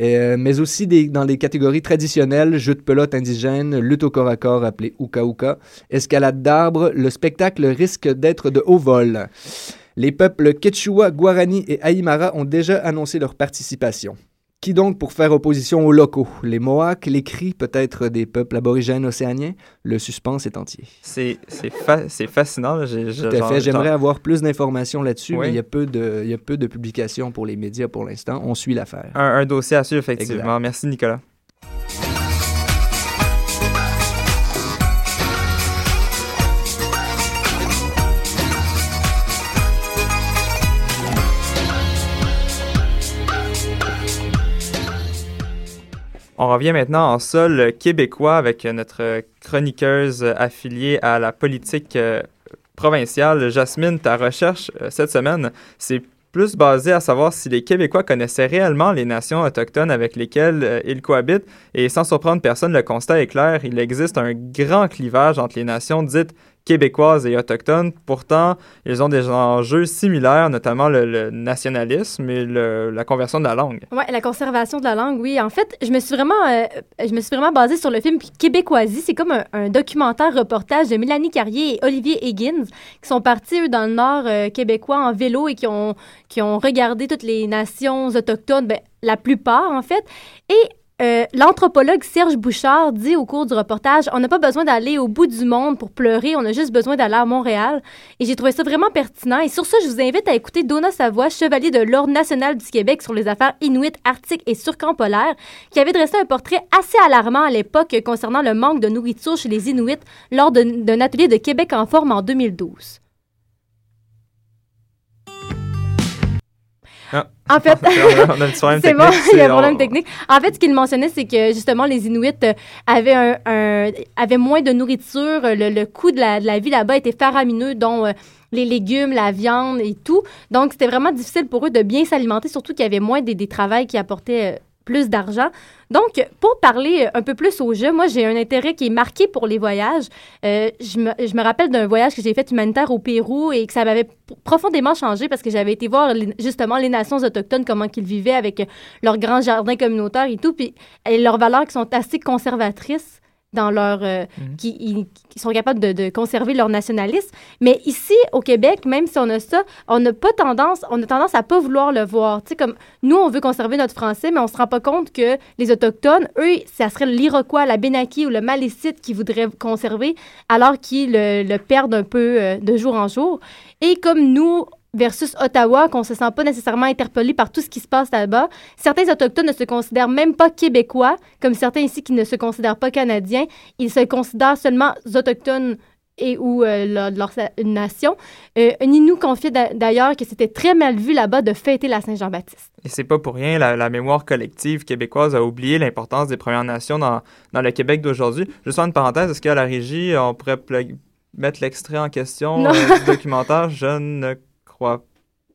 Euh, mais aussi dans les catégories traditionnelles, jeux de pelote indigène, lutte au corps à corps appelé Uka Uka, escalade d'arbres, le spectacle risque d'être de haut vol. Les peuples Quechua, Guarani et Aymara ont déjà annoncé leur participation. Qui donc pour faire opposition aux locaux? Les Mohawks, les Cris, peut-être des peuples aborigènes océaniens? Le suspense est entier. C'est c'est fa- fascinant. Tout à genre- fait. J'aimerais genre- avoir plus d'informations là-dessus, Oui. mais il y, a peu de, il y a peu de publications pour les médias pour l'instant. On suit l'affaire. Un, un dossier à suivre, effectivement. Exact. Merci, Nicolas. On revient maintenant en sol québécois avec notre chroniqueuse affiliée à la politique euh, provinciale. Jasmine, ta recherche euh, cette semaine, c'est plus basé à savoir si les Québécois connaissaient réellement les nations autochtones avec lesquelles euh, ils cohabitent. Et sans surprendre personne, le constat est clair, il existe un grand clivage entre les nations dites québécoises et autochtones. Pourtant, ils ont des enjeux similaires, notamment le, nationalisme et la conversion de la langue. Ouais, la conservation de la langue, oui. En fait, je me suis vraiment, euh, je me suis vraiment basée sur le film Québécoisie. C'est comme un, un documentaire reportage de Mélanie Carrier et Olivier Higgins qui sont partis eux dans le nord euh, québécois en vélo et qui ont qui ont regardé toutes les nations autochtones, ben, la plupart en fait. Et euh, l'anthropologue Serge Bouchard dit au cours du reportage on n'a pas besoin d'aller au bout du monde pour pleurer, on a juste besoin d'aller à Montréal. Et j'ai trouvé ça vraiment pertinent. Et sur ça, je vous invite à écouter Donna Savoie, chevalier de l'Ordre national du Québec sur les affaires inuites, arctiques et surcampolaires, qui avait dressé un portrait assez alarmant à l'époque concernant le manque de nourriture chez les Inuits lors d'un atelier de Québec en forme en 2012. Ah. En fait, c'est bon, il y a un problème technique. En fait, ce qu'il mentionnait, c'est que justement, les Inuits euh, avaient, un, un- avaient moins de nourriture. Le, le coût de la, de la vie là-bas était faramineux, dont euh, les légumes, la viande et tout. Donc, c'était vraiment difficile pour eux de bien s'alimenter, surtout qu'il y avait moins des, des travails qui apportaient euh, plus d'argent. Donc, pour parler un peu plus au jeu, moi, j'ai un intérêt qui est marqué pour les voyages. Euh, je, me, je me rappelle d'un voyage que j'ai fait humanitaire au Pérou et que ça m'avait profondément changé parce que j'avais été voir justement les nations autochtones, comment qu'ils vivaient avec leurs grands jardins communautaires et tout, puis et leurs valeurs qui sont assez conservatrices. Dans leur euh, Mhm. qui, ils- qui sont capables de, de conserver leur nationalisme. Mais ici, au Québec, même si on a ça, on n'a pas tendance, on a tendance à pas vouloir le voir. Tu sais, comme nous, on veut conserver notre français, mais on se rend pas compte que les autochtones, eux, ça serait l'Iroquois, la Benaki ou le Malécite qui voudraient conserver, alors qu'ils le, le perdent un peu euh, de jour en jour. Et comme nous, versus Ottawa, qu'on se sent pas nécessairement interpellé par tout ce qui se passe là-bas. Certains Autochtones ne se considèrent même pas Québécois, comme certains ici qui ne se considèrent pas Canadiens. Ils se considèrent seulement Autochtones et ou euh, leur, leur sa- une nation. Euh, un Inou confiait d'a- d'ailleurs que c'était très mal vu là-bas de fêter la Saint-Jean-Baptiste. Et c'est pas pour rien, la, la mémoire collective québécoise a oublié l'importance des Premières Nations dans, dans le Québec d'aujourd'hui. Juste faire une parenthèse, est-ce qu'à la régie, on pourrait mettre l'extrait en question euh, du documentaire? Je ne crois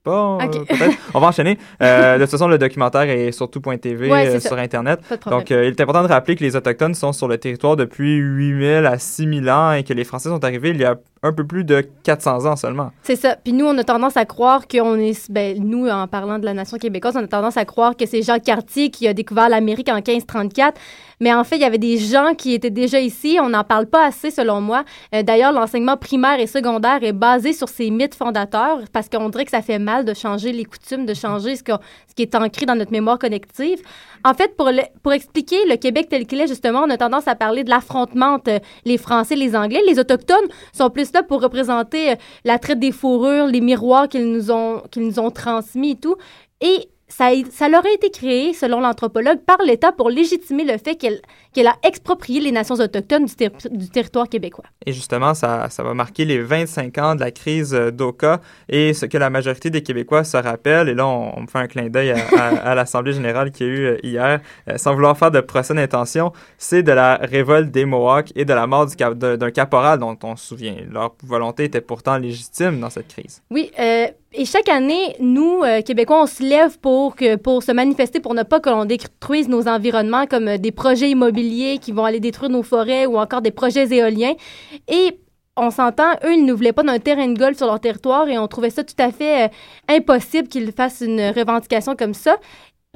pas. euh, peut-être. On va enchaîner. Euh, de toute façon, le documentaire est sur tout.tv Ouais, euh, sur Internet. Donc, euh, il est important de rappeler que les Autochtones sont sur le territoire depuis 8000 à 6000 ans et que les Français sont arrivés il y a un peu plus de 400 ans seulement. C'est ça. Puis nous, on a tendance à croire qu'on est. Ben, nous, en parlant de la nation québécoise, on a tendance à croire que c'est Jacques Cartier qui a découvert l'Amérique en 1534. Mais en fait, il y avait des gens qui étaient déjà ici. On n'en parle pas assez, selon moi. Euh, D'ailleurs, l'enseignement primaire et secondaire est basé sur ces mythes fondateurs parce qu'on dirait que ça fait mal de changer les coutumes, de changer ce, qui est ancré dans notre mémoire collective. En fait, pour, expliquer le Québec tel qu'il est, justement, on a tendance à parler de l'affrontement entre euh, les Français les Anglais. Les Autochtones sont plus là pour représenter euh, la traite des fourrures, les miroirs qu'ils nous ont, qu'ils nous ont transmis et tout. Et ça, ça leur a été créé, selon l'anthropologue, par l'État pour légitimer le fait qu'elle a exproprié les nations autochtones du, ter- du territoire québécois. Et justement, ça, ça va marquer les 25 ans de la crise euh, d'Oka et ce que la majorité des Québécois se rappellent. Et là, on, on me fait un clin d'œil à, à- à l'Assemblée générale qu'il y a eu euh, hier, euh, sans vouloir faire de procès d'intention, c'est de la révolte des Mohawks et de la mort du cap- de- d'un caporal dont on se souvient. Leur volonté était pourtant légitime dans cette crise. Oui, euh, et chaque année, nous, euh, Québécois, on se lève pour, que, pour se manifester, pour ne pas que l'on détruise nos environnements comme euh, des projets immobiliers qui vont aller détruire nos forêts ou encore des projets éoliens. Et on s'entend, eux, ils ne voulaient pas d'un terrain de golf sur leur territoire et on trouvait ça tout à fait euh, impossible qu'ils fassent une revendication comme ça.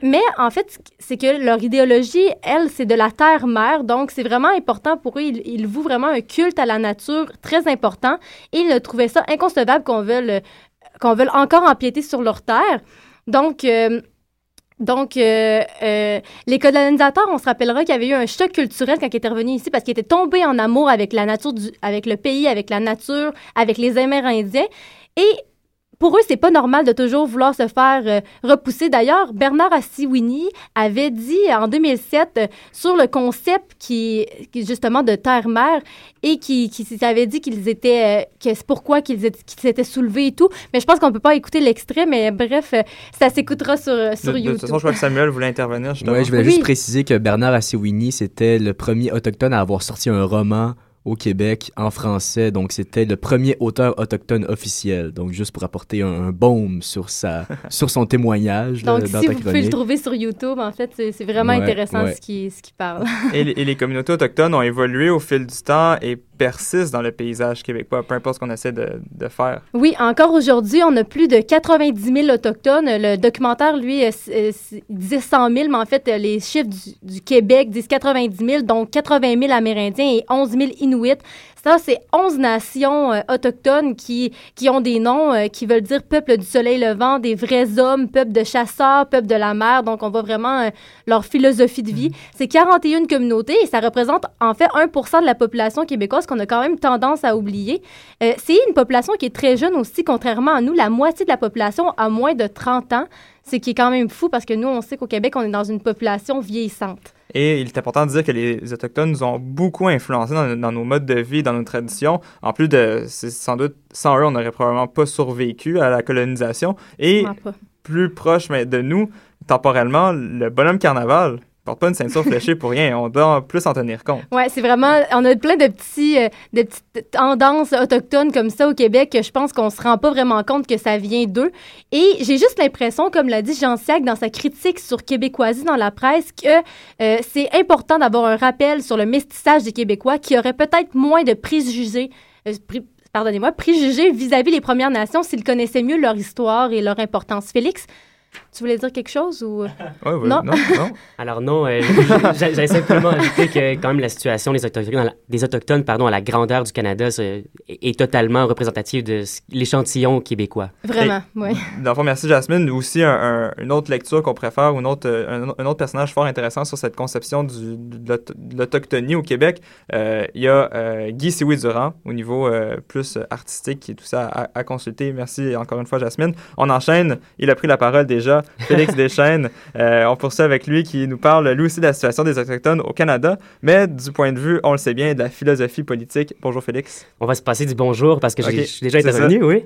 Mais en fait, c'est que leur idéologie, elle, c'est de la terre-mère. Donc, c'est vraiment important pour eux. Ils, ils vouent vraiment un culte à la nature très important. Et ils trouvaient ça inconcevable qu'on veuille, qu'on veuille encore empiéter sur leur terre. Donc, euh, donc euh, euh, les colonisateurs, on se rappellera qu'il y avait eu un choc culturel quand ils étaient revenus ici parce qu'ils étaient tombés en amour avec la nature, du, avec le pays, avec la nature, avec les Amérindiens. Et pour eux, c'est pas normal de toujours vouloir se faire euh, repousser. D'ailleurs, Bernard Assiwini avait dit en 2007 euh, sur le concept qui, qui justement de terre-mère et qui, qui avait dit qu'ils étaient, euh, que c'est pourquoi qu'ils étaient- qu'ils s'étaient soulevés et tout. Mais je pense qu'on peut pas écouter l'extrait, mais bref, euh, ça s'écoutera sur, euh, De, sur de YouTube. toute façon, je crois que Samuel voulait intervenir. Ouais, je voulais Oui. juste préciser que Bernard Assewini, c'était le premier autochtone à avoir sorti un roman au Québec en français. Donc, c'était le premier auteur autochtone officiel. Donc, juste pour apporter un, un baume sur, sa, sur son témoignage là, Donc, dans si ta vous pouvez le trouver sur YouTube, en fait, c'est vraiment Ouais, intéressant ouais. ce qui ce qui parle. Et, les- et les communautés autochtones ont évolué au fil du temps et dans le paysage québécois, peu importe ce qu'on essaie de, faire. Oui, encore aujourd'hui, on a plus de 90 000 autochtones. Le documentaire, lui, disait 100 000, mais en fait, euh, les chiffres du, du Québec disent 90 000, donc 80 000 Amérindiens et 11 000 Inuits. Ça, c'est 11 nations euh, autochtones qui, qui ont des noms euh, qui veulent dire peuple du soleil levant, des vrais hommes, peuple de chasseurs, peuple de la mer. Donc, on voit vraiment euh, leur philosophie de vie. C'est 41 communautés et ça représente en fait 1% de la population québécoise qu'on a quand même tendance à oublier. C'est une population qui est très jeune aussi, contrairement à nous. La moitié de la population a moins de 30 ans, ce qui est quand même fou parce que nous, on sait qu'au Québec, on est dans une population vieillissante. Et il est important de dire que les Autochtones nous ont beaucoup influencés dans, dans nos modes de vie, dans nos traditions. En plus de, c'est sans doute, sans eux, on n'aurait probablement pas survécu à la colonisation. Et plus proche mais, de nous, temporellement, le bonhomme carnaval porte pas une ceinture fléchée pour rien. On doit en plus en tenir compte. Ouais, c'est vraiment. On a plein de petits, euh, de petites tendances autochtones comme ça au Québec que je pense qu'on se rend pas vraiment compte que ça vient d'eux. Et j'ai juste l'impression, comme l'a dit Jean Siac dans sa critique sur Québécoisie dans la presse, que euh, c'est important d'avoir un rappel sur le mestissage des Québécois qui auraient peut-être moins de préjugés. euh, Pardonnez-moi, préjugés vis-à-vis les Premières Nations s'ils connaissaient mieux leur histoire et leur importance. Félix? Tu voulais dire quelque chose ou... Ouais, ouais, Non? non, non. Alors non, euh, j'a- j'allais simplement ajouter que quand même la situation des Autochtones, à la- des autochtones pardon, à la grandeur du Canada c'est- est, est totalement représentative de l'échantillon québécois. Vraiment, oui. Dans le fond, merci Jasmine. Aussi, un- un- une autre lecture qu'on préfère ou une autre, euh, un, un autre personnage fort intéressant sur cette conception du, de l'auto- de l'autochtonie au Québec, euh, il y a euh, Guy Siwi-Durand au niveau euh, plus artistique qui est tout ça à, à consulter. Merci encore une fois Jasmine. On enchaîne. Il a pris la parole déjà. Félix Deschênes. Euh, on poursuit avec lui qui nous parle lui aussi de la situation des Autochtones au Canada, mais du point de vue, on le sait bien, de la philosophie politique. Bonjour Félix. On va se passer du bonjour parce que j'ai- Ok, je suis déjà intervenu, ça. oui.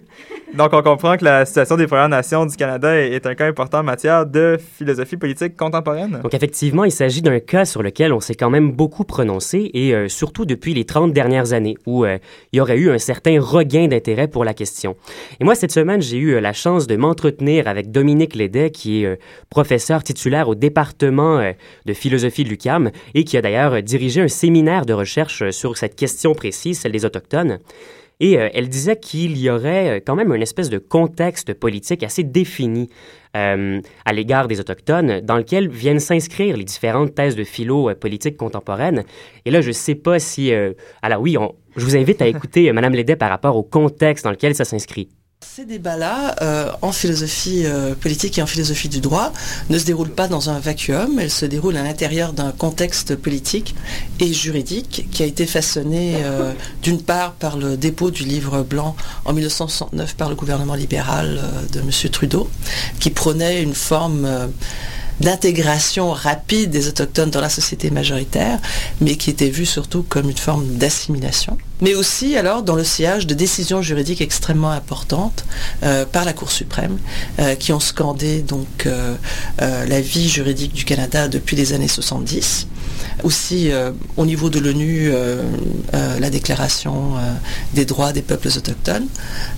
Donc, on comprend que la situation des Premières Nations du Canada est, est un cas important en matière de philosophie politique contemporaine. Donc effectivement, il s'agit d'un cas sur lequel on s'est quand même beaucoup prononcé et euh, surtout depuis les 30 dernières années où euh, il y aurait eu un certain regain d'intérêt pour la question. Et moi, cette semaine, j'ai eu la chance de m'entretenir avec Dominique Qui est euh, professeur titulaire au département euh, de philosophie de l'UQAM et qui a d'ailleurs euh, dirigé un séminaire de recherche sur cette question précise, celle des Autochtones. Et elle disait qu'il y aurait quand même une espèce de contexte politique assez défini à l'égard des Autochtones, dans lequel viennent s'inscrire les différentes thèses de philo politique contemporaine. Et là, je ne sais pas si... alors oui, je vous invite à écouter Mme Lédet par rapport au contexte dans lequel ça s'inscrit. Ces débats-là, euh, en philosophie euh, politique et en philosophie du droit, ne se déroulent pas dans un vacuum, elles se déroulent à l'intérieur d'un contexte politique et juridique qui a été façonné euh, d'une part par le dépôt du livre blanc en 1969 par le gouvernement libéral de M. Trudeau, qui prônait une forme... d'intégration rapide des autochtones dans la société majoritaire, mais qui était vue surtout comme une forme d'assimilation. Mais aussi alors dans le sillage de décisions juridiques extrêmement importantes euh, par la Cour suprême, euh, qui ont scandé donc euh, la vie juridique du Canada depuis les années 70. Aussi euh, au niveau de l'ONU, euh, euh, la déclaration des droits des peuples autochtones.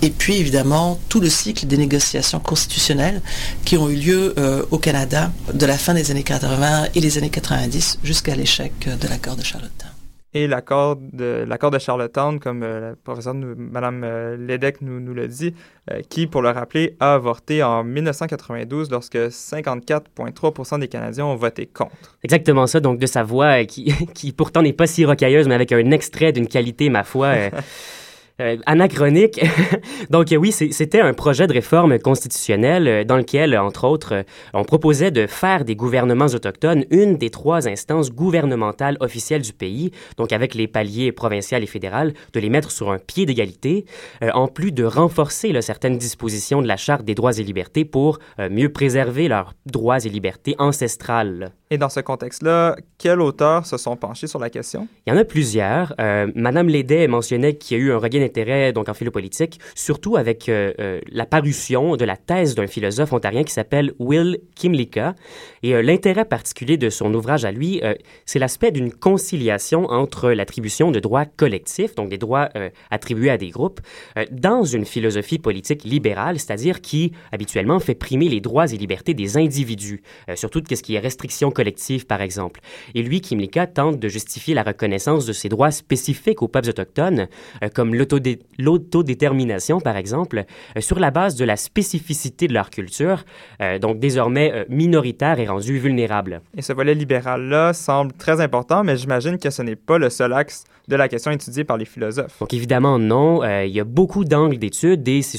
Et puis évidemment tout le cycle des négociations constitutionnelles qui ont eu lieu au Canada de la fin des années 80 et les années 90 jusqu'à l'échec de l'accord de Charlottetown. Et l'accord de, l'accord de Charlottetown, comme euh, la professeure Mme euh, Ledeck nous, nous l'a dit, euh, qui, pour le rappeler, a avorté en 1992 lorsque 54,3% des Canadiens ont voté contre. Exactement ça, donc de sa voix euh, qui, qui pourtant n'est pas si rocailleuse, mais avec un extrait d'une qualité, ma foi, euh, anachronique. donc oui, c'était un projet de réforme constitutionnelle euh, dans lequel, entre autres, euh, on proposait de faire des gouvernements autochtones une des trois instances gouvernementales officielles du pays, donc avec les paliers provincial et fédéral, de les mettre sur un pied d'égalité, euh, en plus de renforcer là, certaines dispositions de la Charte des droits et libertés pour euh, mieux préserver leurs droits et libertés ancestrales. Et dans ce contexte-là, quels auteurs se sont penchés sur la question? Il y en a plusieurs. Madame Lédet mentionnait qu'il y a eu un regain d'intérêt donc en philopolitique, surtout avec euh, euh, la parution de la thèse d'un philosophe ontarien qui s'appelle Will Kimlicka. Et euh, l'intérêt particulier de son ouvrage à lui, euh, c'est l'aspect d'une conciliation entre l'attribution de droits collectifs, donc des droits euh, attribués à des groupes, euh, dans une philosophie politique libérale, c'est-à-dire qui habituellement fait primer les droits et libertés des individus, surtout de ce qui est restriction collective, par exemple. Et lui, Kimlicka, tente de justifier la reconnaissance de ces droits spécifiques aux peuples autochtones, comme l'autodé- l'autodétermination, par exemple, euh, sur la base de la spécificité de leur culture, euh, donc désormais euh, minoritaire et rendue vulnérable. Et ce volet libéral-là semble très important, mais j'imagine que ce n'est pas le seul axe de la question étudiée par les philosophes. Donc évidemment non, Euh, il y a beaucoup d'angles d'études et c'est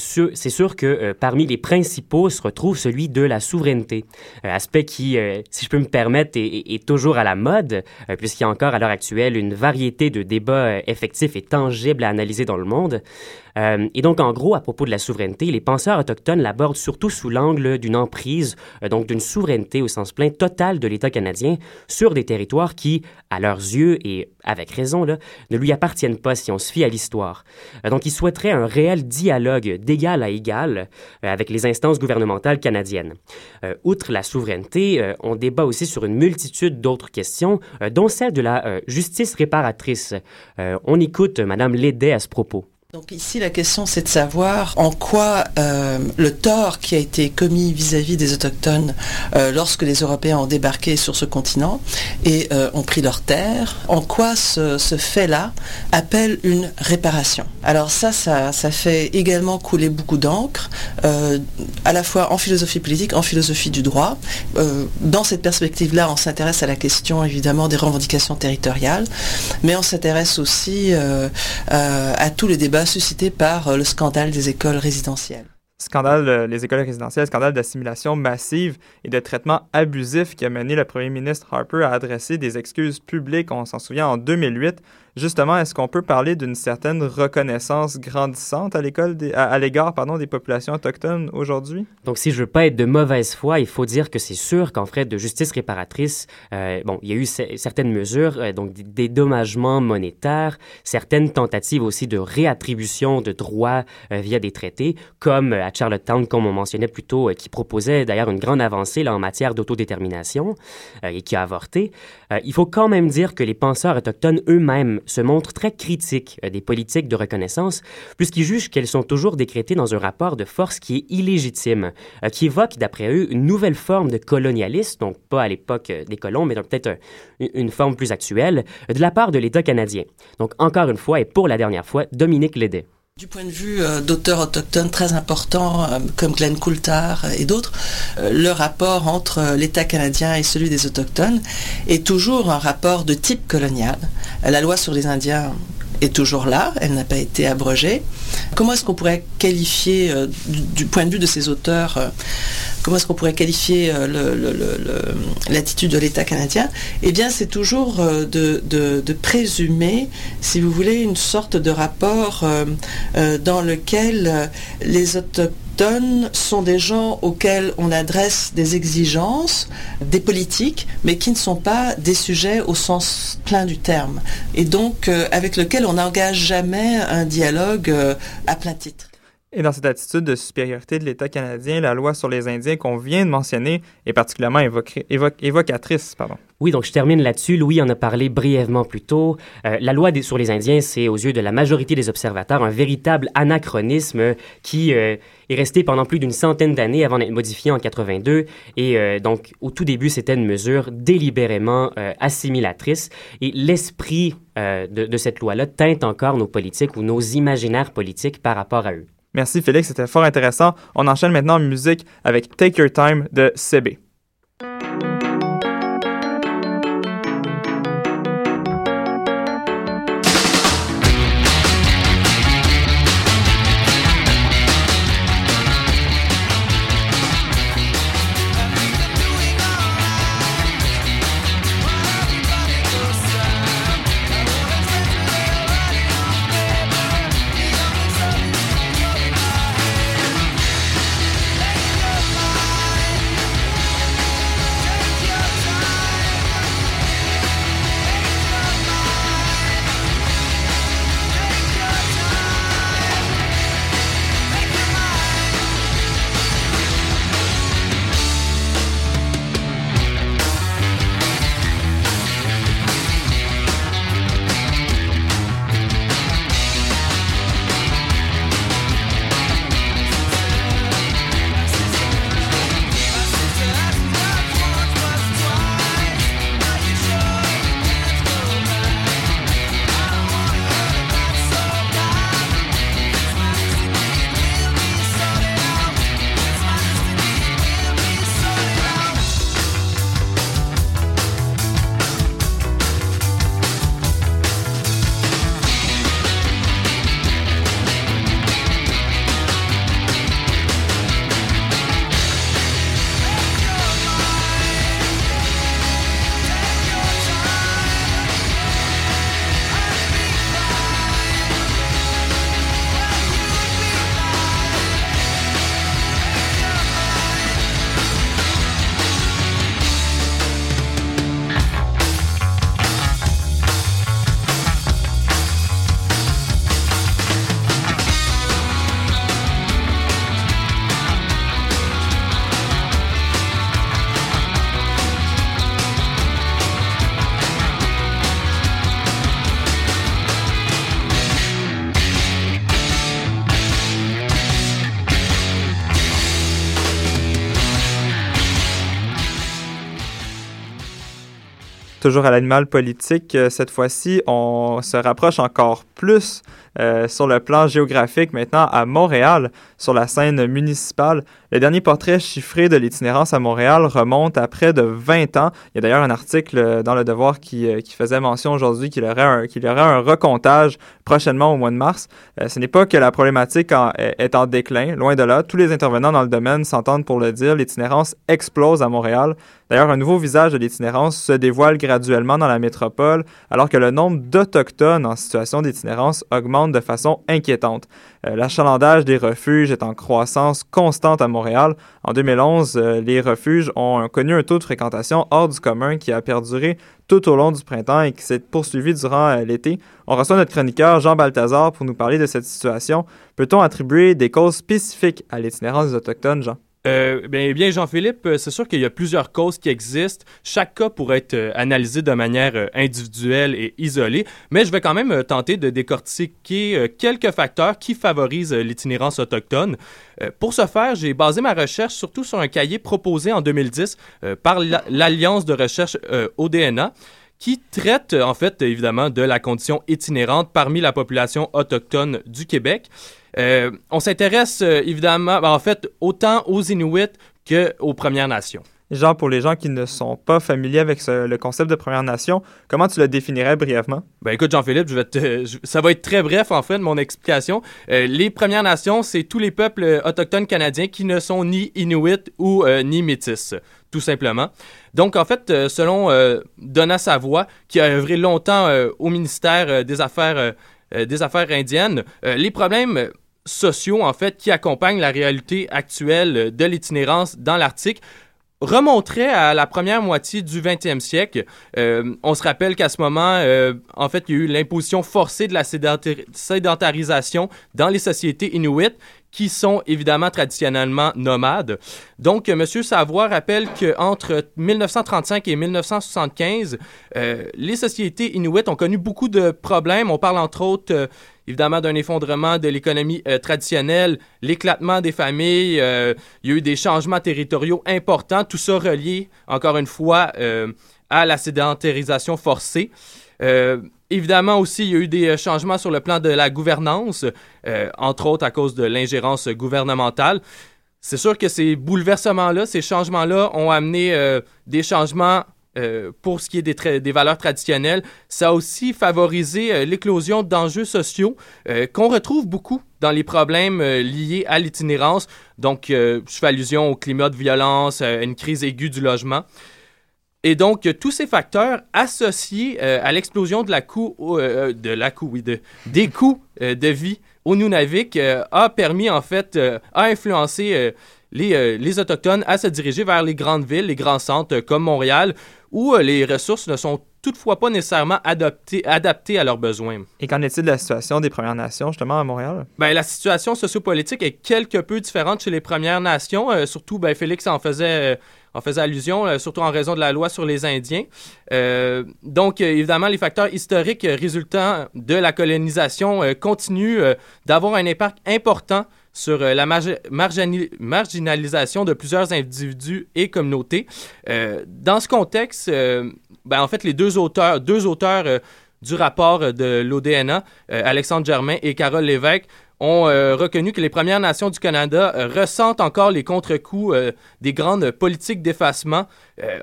sûr, que euh, parmi les principaux se retrouve celui de la souveraineté, Euh, aspect qui, si je peux me permettre, est, est- est toujours à la mode, puisqu'il y a encore à l'heure actuelle une variété de débats effectifs et tangibles à analyser dans le monde. Euh, et donc, en gros, à propos de la souveraineté, les penseurs autochtones l'abordent surtout sous l'angle d'une emprise, euh, donc d'une souveraineté au sens plein total de l'État canadien sur des territoires qui, à leurs yeux, et avec raison, ne lui appartiennent pas si on se fie à l'histoire. Euh, donc, ils souhaiteraient un réel dialogue d'égal à égal avec les instances gouvernementales canadiennes. Outre la souveraineté, on débat aussi sur une multitude d'autres questions, dont celle de la justice réparatrice. On écoute Mme Lédet à ce propos. Donc ici, la question, c'est de savoir en quoi euh, le tort qui a été commis vis-à-vis des Autochtones euh, lorsque les Européens ont débarqué sur ce continent et euh, ont pris leurs terres, en quoi ce, fait-là appelle une réparation. Alors ça, ça, ça fait également couler beaucoup d'encre, à la fois en philosophie politique, en philosophie du droit. Dans cette perspective-là, on s'intéresse à la question évidemment des revendications territoriales, mais on s'intéresse aussi à tous les débats suscités par euh, le scandale des écoles résidentielles. Scandale, euh, les écoles résidentielles, scandale d'assimilation massive et de traitement abusif qui a mené le premier ministre Harper à adresser des excuses publiques, on s'en souvient, en 2008. Justement, est-ce qu'on peut parler d'une certaine reconnaissance grandissante à l'école à, l'égard pardon, des populations autochtones aujourd'hui? Donc, si je veux pas être de mauvaise foi, il faut dire que c'est sûr qu'en fait de justice réparatrice, euh, bon, il y a eu ce- certaines mesures, euh, donc des dédommagements monétaires, certaines tentatives aussi de réattribution de droits euh, via des traités, comme à Charlottetown, comme on mentionnait plus tôt, qui proposait d'ailleurs une grande avancée en matière d'autodétermination et qui a avorté. Il faut quand même dire que les penseurs autochtones eux-mêmes se montrent très critiques euh, des politiques de reconnaissance, puisqu'ils jugent qu'elles sont toujours décrétées dans un rapport de force qui est illégitime, euh, qui évoque, d'après eux, une nouvelle forme de colonialisme, donc pas à l'époque euh, des colons, mais peut-être un- une- forme plus actuelle, de la part de l'État canadien. Donc, encore une fois, et pour la dernière fois, Dominique Lédet. Du point de vue euh, d'auteurs autochtones très importants euh, comme Glenn Coulthard euh, et d'autres, le rapport entre l'État canadien et celui des autochtones est toujours un rapport de type colonial. La loi sur les Indiens est toujours là, elle n'a pas été abrogée. Comment est-ce qu'on pourrait qualifier, euh, du, point de vue de ces auteurs, euh, comment est-ce qu'on pourrait qualifier euh, l'attitude de l'État canadien? Eh bien, c'est toujours de, présumer, si vous voulez, une sorte de rapport dans lequel les autochtones sont des gens auxquels on adresse des exigences, des politiques, mais qui ne sont pas des sujets au sens plein du terme, et donc euh, avec lequel on n'engage jamais un dialogue euh, à plein titre. Et dans cette attitude de supériorité de l'État canadien, la loi sur les Indiens qu'on vient de mentionner est particulièrement évocatrice. Pardon. Oui, donc je termine là-dessus. Louis en a parlé brièvement plus tôt. Euh, la loi sur les Indiens, c'est aux yeux de la majorité des observateurs un véritable anachronisme qui euh, est resté pendant plus d'une centaine d'années avant d'être modifié en 82. Et euh, donc, au tout début, c'était une mesure délibérément assimilatrice. Et l'esprit de, cette loi-là teinte encore nos politiques ou nos imaginaires politiques par rapport à eux. Merci Félix, c'était fort intéressant. On enchaîne maintenant en musique avec Take Your Time de CB. Toujours à l'animal politique, euh, cette fois-ci, on se rapproche encore plus euh, sur le plan géographique maintenant à Montréal, sur la scène municipale. Le dernier portrait chiffré de l'itinérance à Montréal remonte à près de 20 ans. Il y a d'ailleurs un article euh, dans Le Devoir qui, euh, faisait mention aujourd'hui qu'il y, aurait un- recomptage prochainement au mois de mars. Ce n'est pas que la problématique est en déclin, loin de là. Tous les intervenants dans le domaine s'entendent pour le dire. L'itinérance explose à Montréal. D'ailleurs, un nouveau visage de l'itinérance se dévoile graduellement dans la métropole, alors que le nombre d'Autochtones en situation d'itinérance augmente de façon inquiétante. Euh, L'achalandage des refuges est en croissance constante à Montréal. En 2011, euh, les refuges ont connu un taux de fréquentation hors du commun qui a perduré tout au long du printemps et qui s'est poursuivi durant euh, l'été. On reçoit notre chroniqueur Jean Balthazar pour nous parler de cette situation. Peut-on attribuer des causes spécifiques à l'itinérance des Autochtones, Jean? Euh, bien, bien, Jean-Philippe, euh, c'est sûr qu'il y a plusieurs causes qui existent. Chaque cas pourrait être euh, analysé de manière euh, individuelle et isolée, mais je vais quand même tenter de décortiquer quelques facteurs qui favorisent l'itinérance autochtone. Pour ce faire, j'ai basé ma recherche surtout sur un cahier proposé en 2010 euh, par la- l'Alliance de recherche ODNA qui traite en fait évidemment de la condition itinérante parmi la population autochtone du Québec. Euh, on s'intéresse euh, évidemment, ben, en fait, autant aux Inuits qu'aux Premières Nations. Genre, pour les gens qui ne sont pas familiers avec ce- le concept de Première Nation, comment tu le définirais brièvement? Ben écoute Jean-Philippe, je vais te, je- ça va être très bref en fait mon explication. Euh, les Premières Nations, c'est tous les peuples autochtones canadiens qui ne sont ni Inuits ou ni Métis, tout simplement. Donc en fait, selon euh, Donna Savoie, qui a œuvré longtemps euh, au ministère euh, des Affaires des Affaires indiennes, euh, les problèmes euh, sociaux en fait qui accompagnent la réalité actuelle euh, de l'itinérance dans l'Arctique remonterait à la première moitié du 20e siècle. Euh, on se rappelle qu'à ce moment, euh, en fait, il y a eu l'imposition forcée de la sédentar- sédentarisation dans les sociétés inuites qui sont évidemment traditionnellement nomades. Donc, euh, M. Savoie rappelle qu'entre 1935 et 1975, euh, les sociétés inuites ont connu beaucoup de problèmes. On parle entre autres, euh, évidemment, d'un effondrement de l'économie euh, traditionnelle, l'éclatement des familles, euh, il y a eu des changements territoriaux importants, tout ça relié, encore une fois, euh, à la sédentarisation forcée. Évidemment aussi, il y a eu des euh, changements sur le plan de la gouvernance, euh, entre autres à cause de l'ingérence gouvernementale. C'est sûr que ces bouleversements-là, ces changements-là ont amené euh, des changements pour ce qui est des, des valeurs traditionnelles. Ça a aussi favorisé l'éclosion d'enjeux sociaux qu'on retrouve beaucoup dans les problèmes liés à l'itinérance. Donc, je fais allusion au climat de violence, euh, une crise aiguë du logement. Et donc, euh, tous ces facteurs associés euh, à l'explosion de la coût, euh, de la coût, oui, de, des coûts euh, de vie au Nunavik a permis, en fait, a influencé les, les Autochtones à se diriger vers les grandes villes, les grands centres comme Montréal, où les ressources ne sont toutefois pas nécessairement adaptées, adaptées à leurs besoins. Et qu'en est-il de la situation des Premières Nations, justement, à Montréal? Ben, la situation sociopolitique est quelque peu différente chez les Premières Nations. surtout, ben, Félix en faisait, en faisait allusion, euh, surtout en raison de la loi sur les Indiens. Euh, donc, euh, évidemment, les facteurs historiques résultant de la colonisation continuent d'avoir un impact important sur la marginalisation de plusieurs individus et communautés. Dans ce contexte, ben, en fait, les deux auteurs, du rapport de l'ODNA, Alexandre Germain et Carole Lévesque, ont euh, reconnu que les Premières Nations du Canada euh, ressentent encore les contre-coups euh, des grandes politiques d'effacement.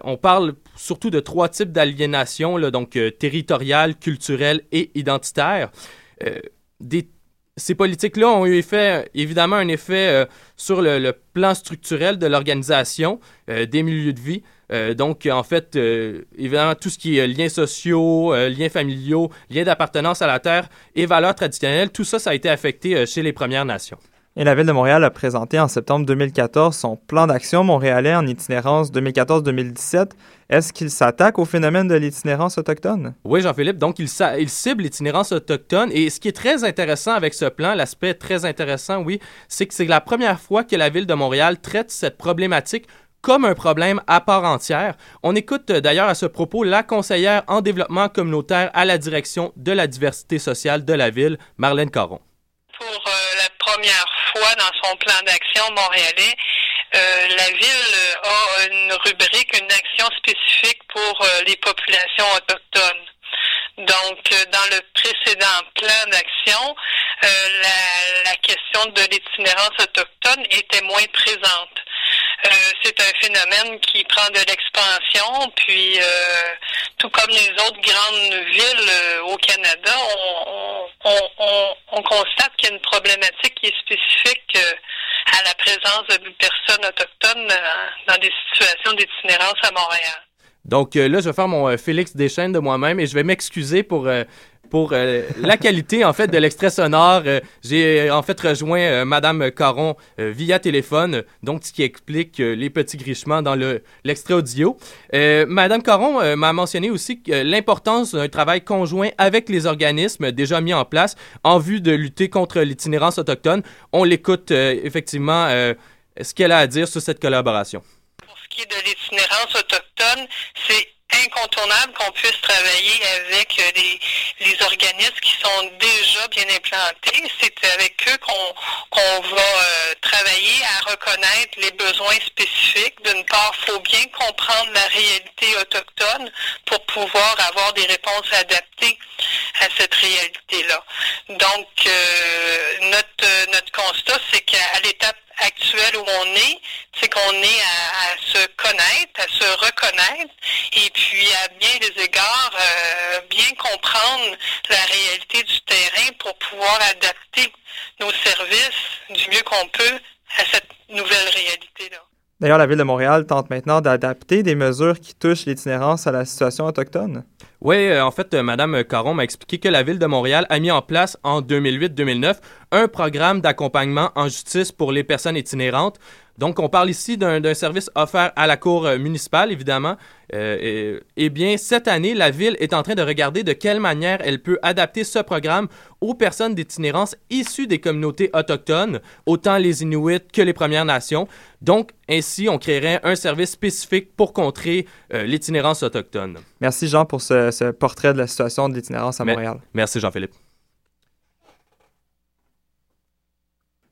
On parle surtout de trois types d'aliénation, donc territoriale, culturelle et identitaire. Ces politiques-là ont eu évidemment un effet sur le, plan structurel de l'organisation des milieux de vie. Euh, donc, en fait, euh, évidemment, tout ce qui est liens sociaux, euh, liens familiaux, liens d'appartenance à la terre et valeurs traditionnelles, tout ça, ça a été affecté euh, chez les Premières Nations. Et la Ville de Montréal a présenté en septembre 2014 son plan d'action montréalais en itinérance 2014-2017. Est-ce qu'il s'attaque au phénomène de l'itinérance autochtone? Oui, Jean-Philippe. Donc, il cible l'itinérance autochtone. Et ce qui est très intéressant avec ce plan, l'aspect très intéressant, oui, c'est que c'est la première fois que la Ville de Montréal traite cette problématique comme un problème à part entière. On écoute euh, d'ailleurs à ce propos la conseillère en développement communautaire à la direction de la diversité sociale de la ville, Marlène Caron. pour euh, la première fois dans son plan d'action montréalais, euh, la ville a une rubrique, une action spécifique pour les populations autochtones. Donc, dans le précédent plan d'action, la question de l'itinérance autochtone était moins présente. Euh, c'est un phénomène qui prend de l'expansion, puis euh, tout comme les autres grandes villes euh, au Canada, on, on, on, on constate qu'il y a une problématique qui est spécifique à la présence de personnes autochtones dans des situations d'itinérance à Montréal. Donc là, je vais faire mon Félix Deschênes de moi-même et je vais m'excuser pour, euh, pour euh, la qualité en fait de l'extrait sonore. Euh, J'ai euh, en fait rejoint euh, Madame Caron via téléphone, donc ce qui explique les petits grichements dans le l'extrait audio. Madame Caron m'a mentionné aussi l'importance d'un travail conjoint avec les organismes déjà mis en place en vue de lutter contre l'itinérance autochtone. On l'écoute effectivement ce qu'elle a à dire sur cette collaboration. qui est de l'itinérance autochtone, c'est incontournable qu'on puisse travailler avec euh, les, organismes qui sont déjà bien implantés. C'est avec eux qu'on va euh, travailler à reconnaître les besoins spécifiques. D'une part, il faut bien comprendre la réalité autochtone pour pouvoir avoir des réponses adaptées à cette réalité-là. Donc, euh, notre, constat, c'est qu'à l'étape actuelle où on est, c'est qu'on est à, à se connaître, à se reconnaître, et puis à bien des égards, euh, bien comprendre la réalité du terrain pour pouvoir adapter nos services du mieux qu'on peut à cette nouvelle réalité-là. D'ailleurs, la Ville de Montréal tente maintenant d'adapter des mesures qui touchent l'itinérance à la situation autochtone. Oui, euh, en fait, euh, Madame Caron m'a expliqué que la Ville de Montréal a mis en place en 2008-2009 un programme d'accompagnement en justice pour les personnes itinérantes. Donc, on parle ici d'un service offert à la Cour euh, municipale, évidemment. Euh, et, eh bien, cette année, la Ville est en train de regarder de quelle manière elle peut adapter ce programme aux personnes d'itinérance issues des communautés autochtones, autant les Inuits que les Premières Nations. Donc, ainsi, on créerait un service spécifique pour contrer euh, l'itinérance autochtone. Merci Jean pour ce, ce portrait de la situation de l'itinérance à Mais- Montréal. Merci, Jean-Philippe.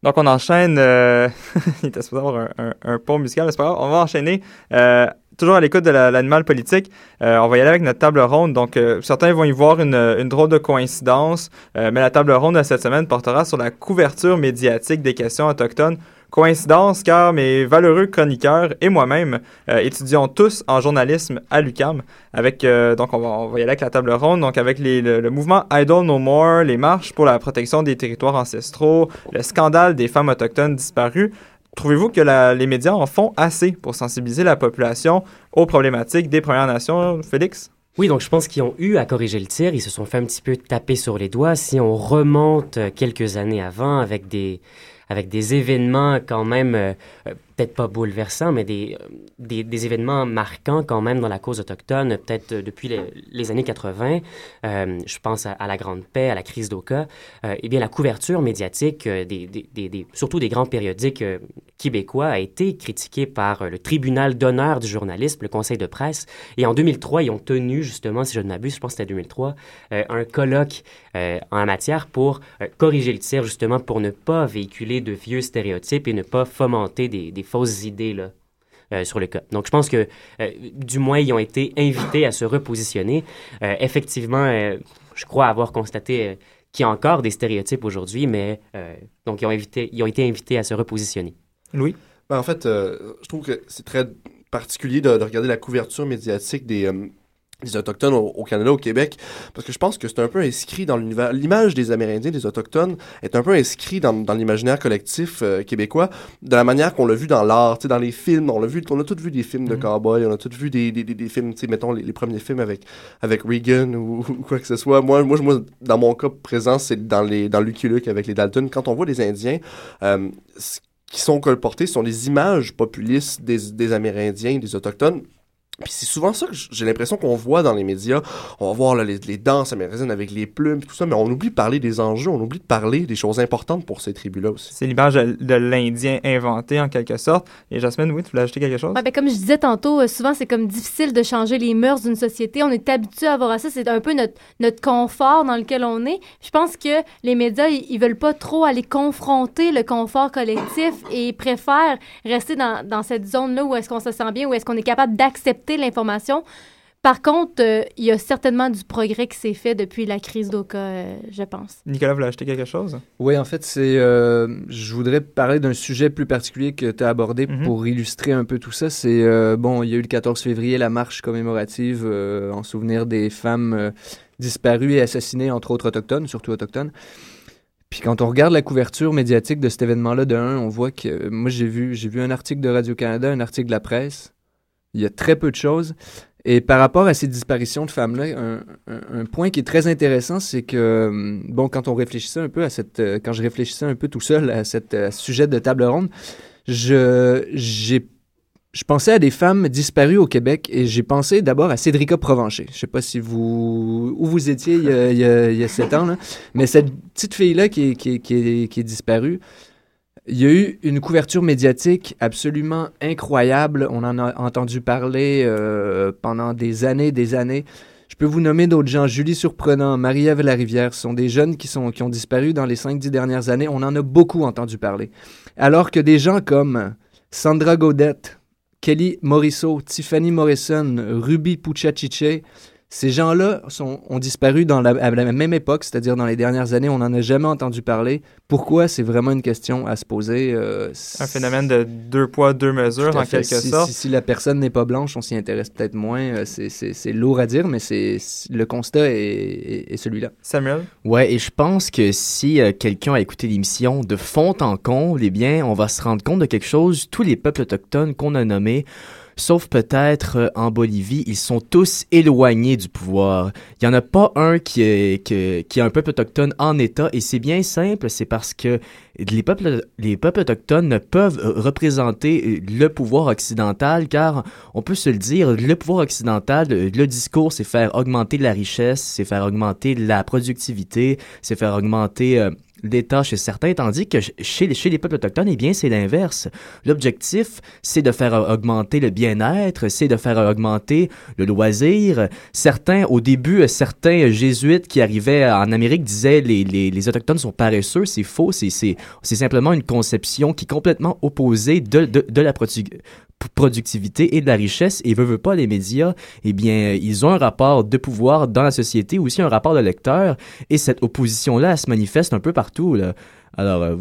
Donc on enchaîne. euh, Il était supposé avoir un, un- un pont musical, c'est pas. On va enchaîner. euh, toujours à l'écoute de la- l'animal politique. Euh, on va y aller avec notre table ronde. Donc certains vont y voir une, une drôle de coïncidence, mais la table ronde de cette semaine portera sur la couverture médiatique des questions autochtones. Coïncidence car mes valeureux chroniqueurs et moi-même euh, étudions tous en journalisme à l'UCAM. Euh, donc on va, on va y aller avec la table ronde. Donc avec le, mouvement Idle No More, les marches pour la protection des territoires ancestraux, le scandale des femmes autochtones disparues. Trouvez-vous que les médias en font assez pour sensibiliser la population aux problématiques des Premières Nations, Félix? Oui, donc je pense qu'ils ont eu à corriger le tir. Ils se sont fait un petit peu taper sur les doigts. Si on remonte quelques années avant avec des, avec des événements quand même, euh, euh, peut-être pas bouleversants, mais des, euh, des, des événements marquants quand même dans la cause autochtone, peut-être euh, depuis les, années 80. Euh, je pense à, la Grande Paix, à la crise d'Oka. Euh, eh bien, la couverture médiatique, euh, surtout des grands périodiques québécois, a été critiquée par le tribunal d'honneur du journalisme, le Conseil de presse. Et en 2003, ils ont tenu, justement, si je ne m'abuse, je pense que c'était 2003, euh, un colloque en la matière pour corriger le tir, justement, pour ne pas véhiculer de vieux stéréotypes et ne pas fomenter des fausses idées, là. euh, sur le cas. Donc, je pense que, euh, du moins, ils ont été invités à se repositionner. Euh, effectivement, euh, je crois avoir constaté euh, qu'il y a encore des stéréotypes aujourd'hui, mais euh, donc ils ont, invité, ils ont été invités à se repositionner. Louis? Ben, en fait, euh, je trouve que c'est très particulier de, de regarder la couverture médiatique des, des Autochtones au, au Canada, au Québec, parce que je pense que c'est un peu inscrit dans l'univers. L'image des Amérindiens, des Autochtones, est un peu inscrit dans, dans l'imaginaire collectif euh, québécois, de la manière qu'on l'a vu dans l'art, tu sais, dans les films. On l'a vu, on a tous vu des films de Mhm. cowboys, on a tous vu des, des, des, des films, tu sais, mettons les, les premiers films avec, avec Reagan ou, ou quoi que ce soit. Moi, moi, moi, dans mon cas présent, c'est dans, les, dans Lucky Luke avec les Dalton. Quand on voit des Indiens, euh, ce qui sont colportés sont des images populistes des, des Amérindiens, des Autochtones. Puis c'est souvent ça que j'ai l'impression qu'on voit dans les médias. On va voir là, les, les danses amérindiennes avec les plumes, tout ça, mais on oublie de parler des enjeux, on oublie de parler des choses importantes pour ces tribus-là aussi. C'est l'image de, l'Indien inventé en quelque sorte. Et Jasmine, oui, tu voulais ajouter quelque chose? Ouais, ben, comme je disais tantôt, euh, souvent c'est comme difficile de changer les mœurs d'une société. On est habitué à voir à ça. C'est un peu notre, notre confort dans lequel on est. Je pense que les médias, ils, ils veulent pas trop aller confronter le confort collectif et ils préfèrent rester dans, dans cette zone-là où est-ce qu'on se sent bien, où est-ce qu'on est capable d'accepter l'information Par contre, euh, il y a certainement du progrès qui s'est fait depuis la crise d'Oka, euh, je pense. Nicolas, vous voulez ajouter quelque chose? Oui, en fait, c'est. euh, je voudrais parler d'un sujet plus particulier que tu as abordé Mhm. pour illustrer un peu tout ça. C'est. euh, bon, il y a eu le 14 février la marche commémorative euh, en souvenir des femmes euh, disparues et assassinées, entre autres autochtones, surtout autochtones. Puis quand on regarde la couverture médiatique de cet événement-là, de un, on voit que. euh, moi, j'ai vu, j'ai vu un article de Radio-Canada, un article de la presse. Il y a très peu de choses. Et par rapport à ces disparitions de femmes-là, un, point qui est très intéressant, c'est que, hum, bon, quand on réfléchissait un peu à cette, euh, quand je réfléchissais un peu tout seul à, cette, à ce sujet de table ronde, je, j'ai, je pensais à des femmes disparues au Québec et j'ai pensé d'abord à Cédrica Provencher. Je sais pas si vous, où vous étiez il y a, sept ans, là, mais cette petite fille-là qui est, qui qui est, qui est disparue, il y a eu une couverture médiatique absolument incroyable. On en a entendu parler euh, pendant des années, des années. Je peux vous nommer d'autres gens. Julie Surprenant, Marie-Ève Larivière, ce sont des jeunes qui, sont, qui ont disparu dans les 5-10 dernières années. On en a beaucoup entendu parler. Alors que des gens comme Sandra Godette, Kelly Morisseau, Tiffany Morrison, Ruby Pucciachice, ces gens-là ont disparu dans la, à la même époque, c'est-à-dire dans les dernières années. On n'en a jamais entendu parler. Pourquoi? C'est vraiment une question à se poser. euh, Un phénomène de deux poids, deux mesures, en fait. quelque si, sorte. Si, si la personne n'est pas blanche, on s'y intéresse peut-être moins. Euh, C'est- lourd à dire, mais c'est le constat est, est- est celui-là. Samuel? Ouais, et je pense que si euh, quelqu'un a écouté l'émission de fond en comble, eh bien, on va se rendre compte de quelque chose. Tous les peuples autochtones qu'on a nommés, sauf peut-être euh, en Bolivie, ils sont tous éloignés du pouvoir. Il n'y en a pas un qui est, que- qui est un peuple autochtone en État, et c'est bien simple, c'est parce que les peuples, les peuples autochtones ne peuvent euh, représenter euh, le pouvoir occidental, car on peut se le dire, le pouvoir occidental, le discours, c'est faire augmenter la richesse, c'est faire augmenter la productivité, c'est faire augmenter euh, l'État chez certains, tandis que ch- chez, les- chez les peuples autochtones, eh bien, c'est l'inverse. L'objectif, c'est de faire euh, augmenter le bien-être, c'est de faire euh, augmenter le loisir. Certains, au début, euh, certains jésuites qui arrivaient en Amérique disaient les, les, les Autochtones sont paresseux. C'est faux. C'est, simplement une conception qui est complètement opposée de, de, de la productivité et de la richesse. Et veut, veut pas, les médias, eh bien, ils ont un rapport de pouvoir dans la société, aussi un rapport de lecteur. Et cette opposition-là, se manifeste un peu partout. Là. Alors, euh,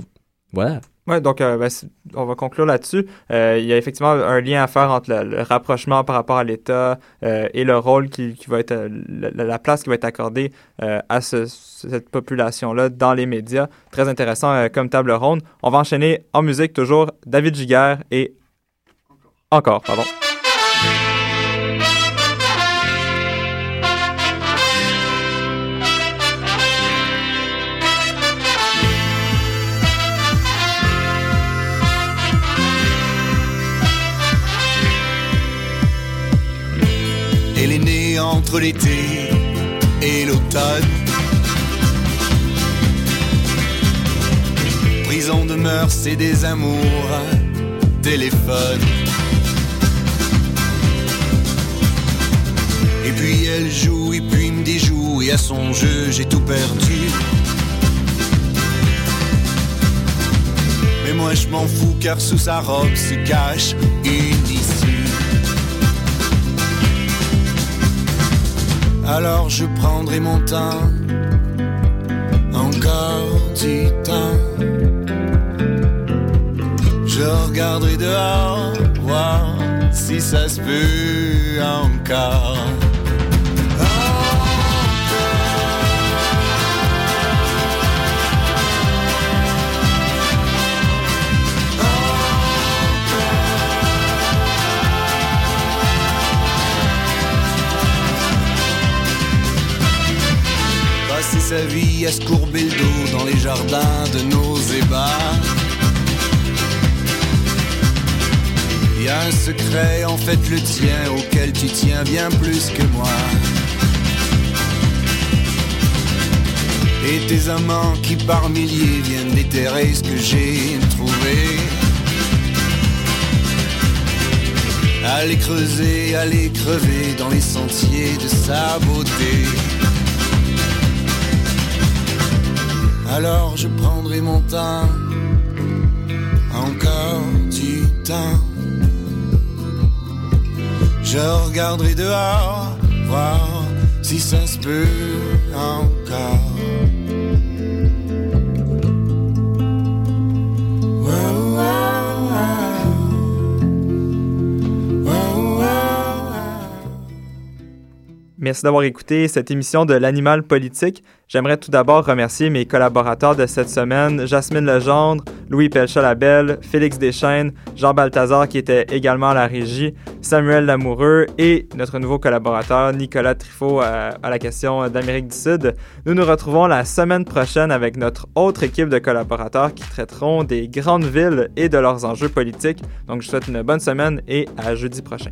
voilà. Ouais, donc euh, ben, on va conclure là-dessus. Euh, il y a effectivement un lien à faire entre le, rapprochement par rapport à l'État euh, et le rôle qui, va être, la, la place qui va être accordée à ce- cette population-là dans les médias. Très intéressant comme table ronde. On va enchaîner en musique toujours David Giguère et encore, pardon. Elle est née entre l'été et l'automne. Prison de mœurs et des amours, Et puis elle joue, et puis me déjoue, et à son jeu j'ai tout perdu. Mais moi je m'en fous car sous sa robe se cache une issue. Alors je prendrai mon temps, encore du temps. Je regarderai dehors, voir si ça se peut encore. Passer sa vie à se courber le dos dans les jardins de nos ébats. Y a un secret, en fait le tien, auquel tu tiens bien plus que moi. Et tes amants qui par milliers viennent déterrer ce que j'ai trouvé. Allez creuser, allez crever dans les sentiers de sa beauté. Alors je prendrai mon temps, encore du temps. Je regarderai dehors, voir si ça se peut. Merci d'avoir écouté cette émission de l'animal politique. J'aimerais tout d'abord remercier mes collaborateurs de cette semaine, Jasmine Legendre, Louis Pelcha-Labelle, Félix Deschaines, Jean Balthazar qui était également à la régie, Samuel Lamoureux et notre nouveau collaborateur Nicolas Trifot à, à la question d'Amérique du Sud. Nous nous retrouvons la semaine prochaine avec notre autre équipe de collaborateurs qui traiteront des grandes villes et de leurs enjeux politiques. Donc je vous souhaite une bonne semaine et à jeudi prochain.